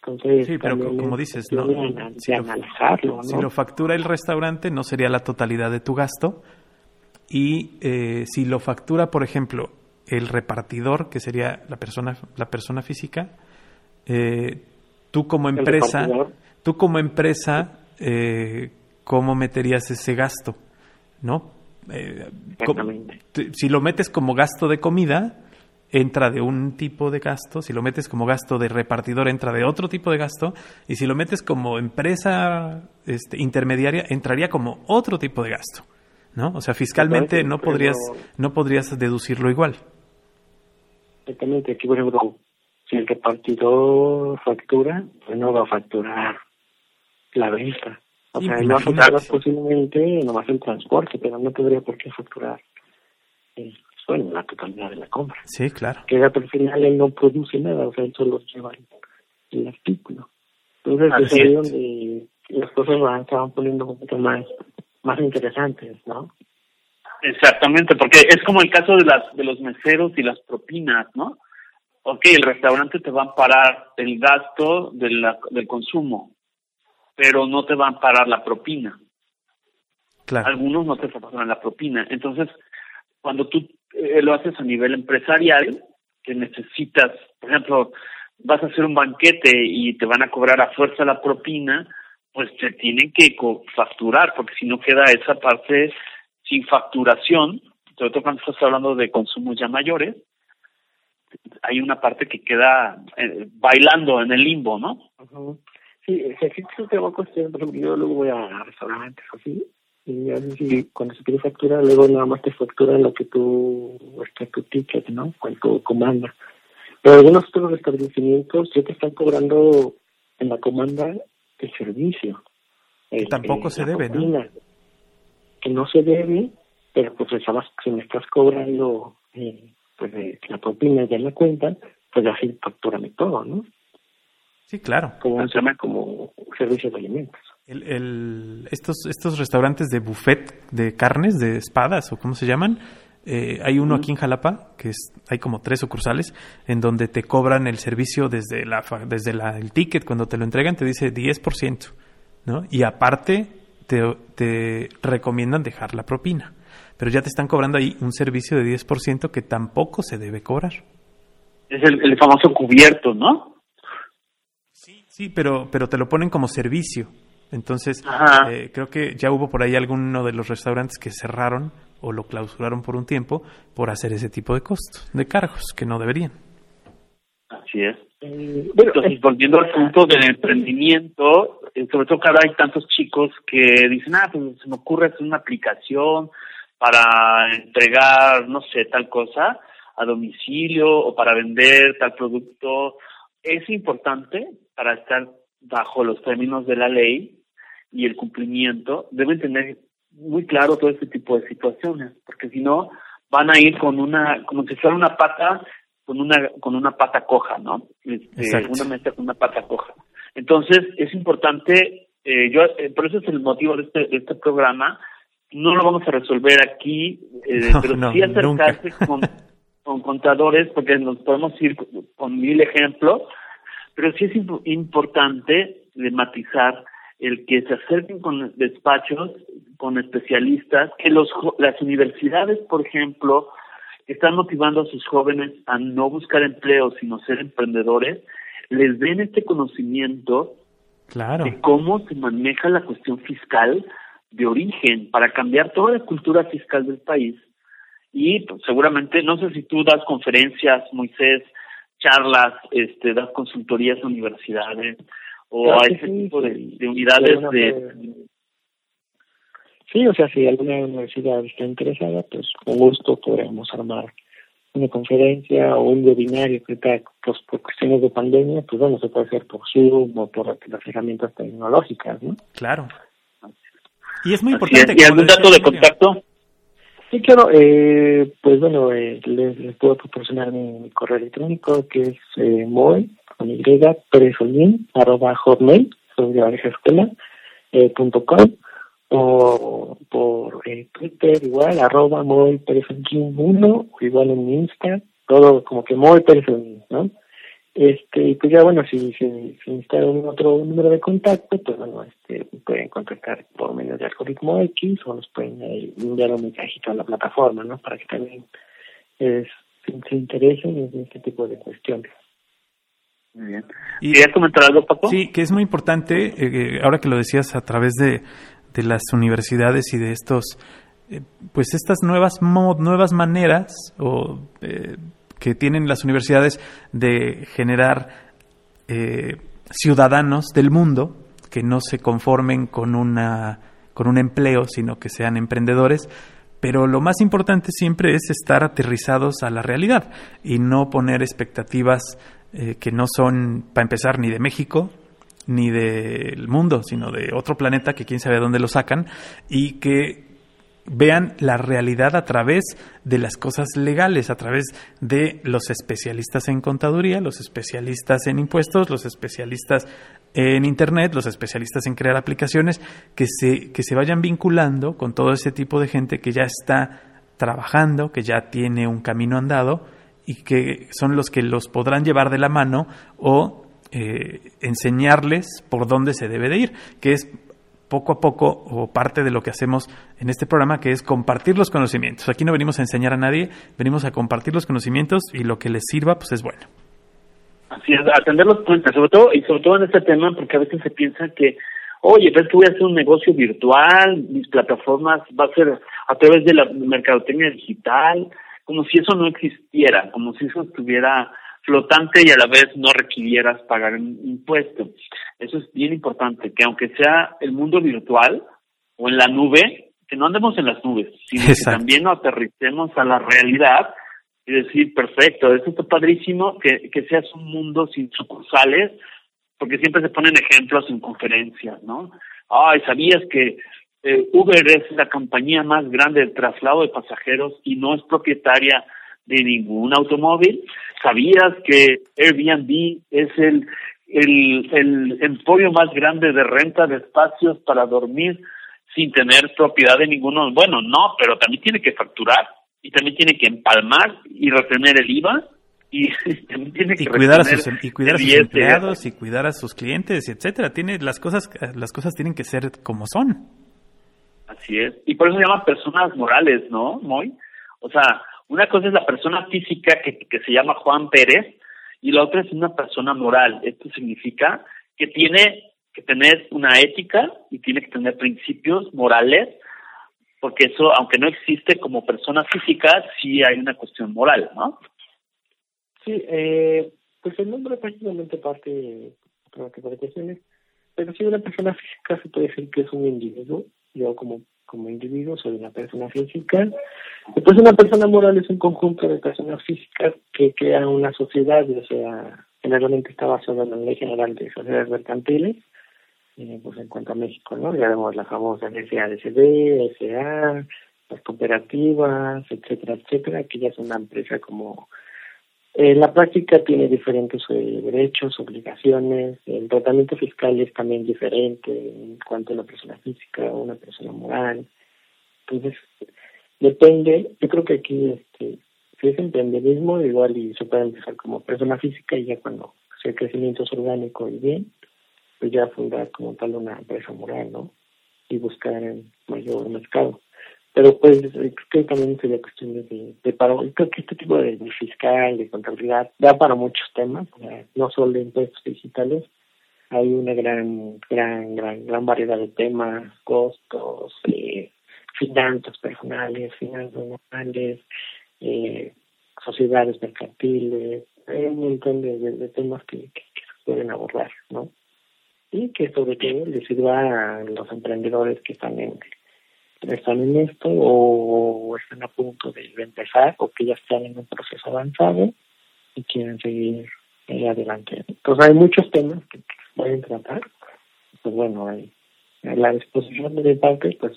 Entonces, sí, pero como dices, no, si, lo, si lo factura el restaurante no sería la totalidad de tu gasto y eh, si lo factura, por ejemplo, el repartidor, que sería la persona, la persona física, eh, tú como empresa, tú como empresa, eh, ¿cómo meterías ese gasto? ¿No? Eh, si lo metes como gasto de comida, entra de un tipo de gasto, si lo metes como gasto de repartidor, entra de otro tipo de gasto, y si lo metes como empresa este, intermediaria, entraría como otro tipo de gasto. ¿no? O sea, fiscalmente no podrías, no podrías deducirlo igual. Exactamente, aquí por ejemplo, si el repartidor factura, pues no va a facturar la venta. O sea, no facturar posiblemente nomás el transporte, pero no tendría por qué facturar bueno, la totalidad de la compra. Sí, claro. Que al final él no produce nada, o sea, él solo lleva el, artículo. Entonces, es ahí donde las cosas van, se van poniendo un poquito más, más interesantes, ¿no? Exactamente, porque es como el caso de las de los meseros y las propinas, ¿no? Ok, el restaurante te va a parar el gasto de la, del consumo, pero no te van a parar la propina. Claro. Algunos no te pagan la propina. Entonces, cuando tú eh, lo haces a nivel empresarial, que necesitas, por ejemplo, vas a hacer un banquete y te van a cobrar a fuerza la propina, pues te tienen que facturar, porque si no queda esa parte sin facturación, sobre todo cuando estás hablando de consumos ya mayores, hay una parte que queda eh, bailando en el limbo, ¿no? Sí, Sí, si te va a cuestión, por ejemplo, yo luego voy a restaurantes así, y cuando se quiere facturar, luego nada más te factura lo que tú, está tu ticket, ¿no? Cuando comanda. Pero algunos otros establecimientos ya te están cobrando en la comanda el servicio. tampoco se debe, ¿no? Que no se debe, pero pues si me estás cobrando eh, pues la propina ya la cuenta, pues así factúrame todo, ¿no? Sí, claro. Como, como servicio de alimentos. El, el, estos, estos restaurantes de buffet de carnes, de espadas o cómo se llaman, eh, hay uno aquí en Jalapa, que es, hay como tres sucursales, en donde te cobran el servicio desde, la, desde la, el ticket, cuando te lo entregan te dice 10%, ¿no? Y aparte te, te recomiendan dejar la propina, pero ya te están cobrando ahí un servicio de 10% que tampoco se debe cobrar. Es el, el famoso cubierto, ¿no? Sí, pero, pero te lo ponen como servicio. Entonces, eh, creo que ya hubo por ahí alguno de los restaurantes que cerraron o lo clausuraron por un tiempo por hacer ese tipo de costos, de cargos, que no deberían. Así es. Eh, Entonces, eh, volviendo al punto del emprendimiento, sobre todo ahora hay tantos chicos que dicen, ah, pues se me ocurre hacer una aplicación para entregar, no sé, tal cosa a domicilio o para vender tal producto. Es importante para estar bajo los términos de la ley y el cumplimiento, deben tener muy claro todo este tipo de situaciones, porque si no van a ir con una, como si fuera una pata, con una, con una pata coja, ¿no? Este, una meta con una pata coja. Entonces es importante, eh, yo, eh, por eso es el motivo de este, de este programa, no lo vamos a resolver aquí, eh, pero sí acercarse con, con contadores, porque nos podemos ir con mil ejemplos, pero sí es importante de matizar el que se acerquen con despachos, con especialistas, que los, las universidades, por ejemplo, están motivando a sus jóvenes a no buscar empleo, sino ser emprendedores, les den este conocimiento claro. de cómo se maneja la cuestión fiscal de origen para cambiar toda la cultura fiscal del país. Y pues, seguramente, no sé si tú das conferencias, Moisés, charlas, este, das consultorías a universidades, o a ese tipo de, unidades de... Sí, o sea, si alguna universidad está interesada, pues con gusto podremos armar una conferencia o un webinario que pues, por cuestiones de pandemia, pues bueno, se puede hacer por Zoom o por las herramientas tecnológicas, ¿no? Claro. Y es muy importante. ¿Y algún dato de contacto? Sí, claro, eh, pues bueno, eh, les, puedo proporcionar mi, correo electrónico que es eh, moy, con y, peresolín, arroba hotmail, escuela, eh, punto com, o por eh, Twitter igual, arroba moy 1, igual en Insta, todo como que moy peresolín, ¿no? Este, y pues ya bueno, si, si, si necesitan otro número de contacto, pues bueno, este, pueden contactar por medio de algoritmo X o nos pueden enviar un mensajito a la plataforma, ¿no? Para que también es, se, interesen en este tipo de cuestiones. Muy bien. Y, ¿Quieres comentar algo, Paco? Sí, que es muy importante, eh, ahora que lo decías a través de, de las universidades y de estos, eh, pues estas nuevas, nuevas maneras o... Que tienen las universidades de generar eh, ciudadanos del mundo que no se conformen con una con un empleo, sino que sean emprendedores, pero lo más importante siempre es estar aterrizados a la realidad y no poner expectativas eh, que no son, para empezar, ni de México, ni del mundo, sino de otro planeta que quién sabe dónde lo sacan y que vean la realidad a través de las cosas legales, a través de los especialistas en contaduría, los especialistas en impuestos, los especialistas en Internet, los especialistas en crear aplicaciones, que se, que se vayan vinculando con todo ese tipo de gente que ya está trabajando, que ya tiene un camino andado y que son los que los podrán llevar de la mano o eh, enseñarles por dónde se debe de ir, que es poco a poco o parte de lo que hacemos en este programa, que es compartir los conocimientos. Aquí no venimos a enseñar a nadie, venimos a compartir los conocimientos y lo que les sirva, pues es bueno. Así es, atender los puentes, sobre todo, y sobre todo en este tema, porque a veces se piensa que, oye, ves que voy a hacer un negocio virtual, mis plataformas va a ser a través de la mercadotecnia digital, como si eso no existiera, como si eso estuviera flotante y a la vez no requirieras pagar un impuesto. Eso es bien importante, que aunque sea el mundo virtual o en la nube, que no andemos en las nubes, sino que también nos aterricemos a la realidad y decir, perfecto, esto está padrísimo, que, que seas un mundo sin sucursales, porque siempre se ponen ejemplos en conferencias, ¿no? Ay, ¿sabías que eh, Uber es la compañía más grande de traslado de pasajeros y no es propietaria de ningún automóvil? ¿Sabías que Airbnb es el, el, el emporio más grande de renta de espacios para dormir sin tener propiedad de ninguno? Bueno, no, pero también tiene que facturar y también tiene que empalmar y retener el IVA y también tiene que cuidar a sus em, y cuidar a sus empleados y cuidar a sus clientes etcétera. Tiene las cosas las cosas tienen que ser como son. Así es. Y por eso se llama personas morales no muy o sea una cosa es la persona física que, que se llama Juan Pérez y la otra es una persona moral esto significa que tiene que tener una ética y tiene que tener principios morales porque eso, aunque no existe como persona física, sí hay una cuestión moral, ¿no? Sí, eh, pues el nombre prácticamente parte de cuestiones, pero si una persona física se puede decir que es un individuo, yo como como individuo soy una persona física, después una persona moral es un conjunto de personas físicas que crean una sociedad, o sea, generalmente está basada en la ley general de sociedades mercantiles, eh, pues en cuanto a México, ¿no? Ya vemos la famosa SADCB, SA, las cooperativas, etcétera, etcétera, que ya es una empresa como... Eh, la práctica tiene diferentes eh, derechos, obligaciones, el tratamiento fiscal es también diferente en cuanto a una persona física o una persona moral. Entonces, depende, yo creo que aquí, este, si es emprenderismo, igual y se puede empezar como persona física y ya cuando el crecimiento es orgánico y bien, pues ya fundar como tal una empresa moral, ¿no? Y buscar el mayor mercado. Pero pues creo que también sería cuestión de, de, para, creo que este tipo de, fiscal, de contabilidad, da para muchos temas, no solo de impuestos digitales, hay una gran, gran, gran, gran variedad de temas, costos, eh, finanzas personales, finanzas normales, eh, sociedades mercantiles, hay un montón de, temas que, que, que, se pueden abordar, ¿no? y que sobre todo les sirva a los emprendedores que están en están en esto o están a punto de empezar o que ya están en un proceso avanzado y quieren seguir eh, adelante. Entonces hay muchos temas que, pueden tratar. Pues bueno, hay, la disposición de parte, pues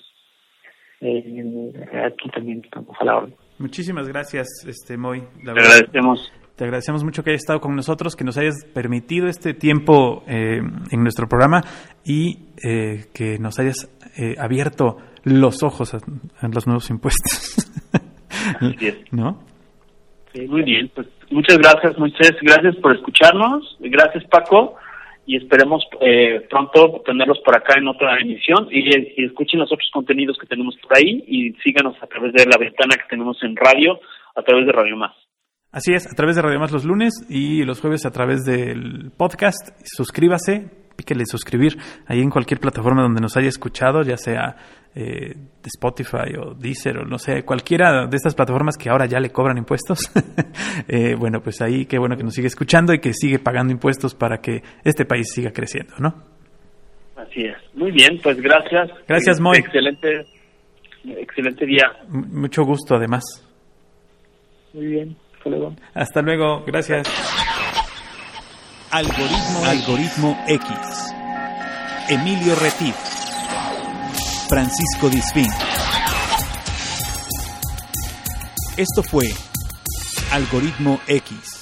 eh, aquí también estamos a la orden. Muchísimas gracias, este Moy. La agradecemos. Te agradecemos mucho que hayas estado con nosotros, que nos hayas permitido este tiempo eh, en nuestro programa y eh, que nos hayas eh, abierto los ojos a, los nuevos impuestos. Así es. ¿No? muy bien, pues muchas gracias Moisés, gracias por escucharnos, gracias Paco y esperemos pronto tenerlos por acá en otra emisión y, y, escuchen los otros contenidos que tenemos por ahí y síganos a través de la ventana que tenemos en radio, a través de Radio Más. Así es, a través de Radio Más los lunes y los jueves a través del podcast. Suscríbase, píquele suscribir ahí en cualquier plataforma donde nos haya escuchado, ya sea eh, de Spotify o Deezer o no sé, cualquiera de estas plataformas que ahora ya le cobran impuestos. eh, bueno, pues ahí qué bueno que nos sigue escuchando y que sigue pagando impuestos para que este país siga creciendo, ¿no? Así es. Muy bien, pues gracias. Gracias, Moy. Excelente, excelente día. mucho gusto, además. Muy bien. Hasta luego. Gracias. Algoritmo, Algoritmo X. Emilio Retif. Francisco Disfín. Esto fue Algoritmo X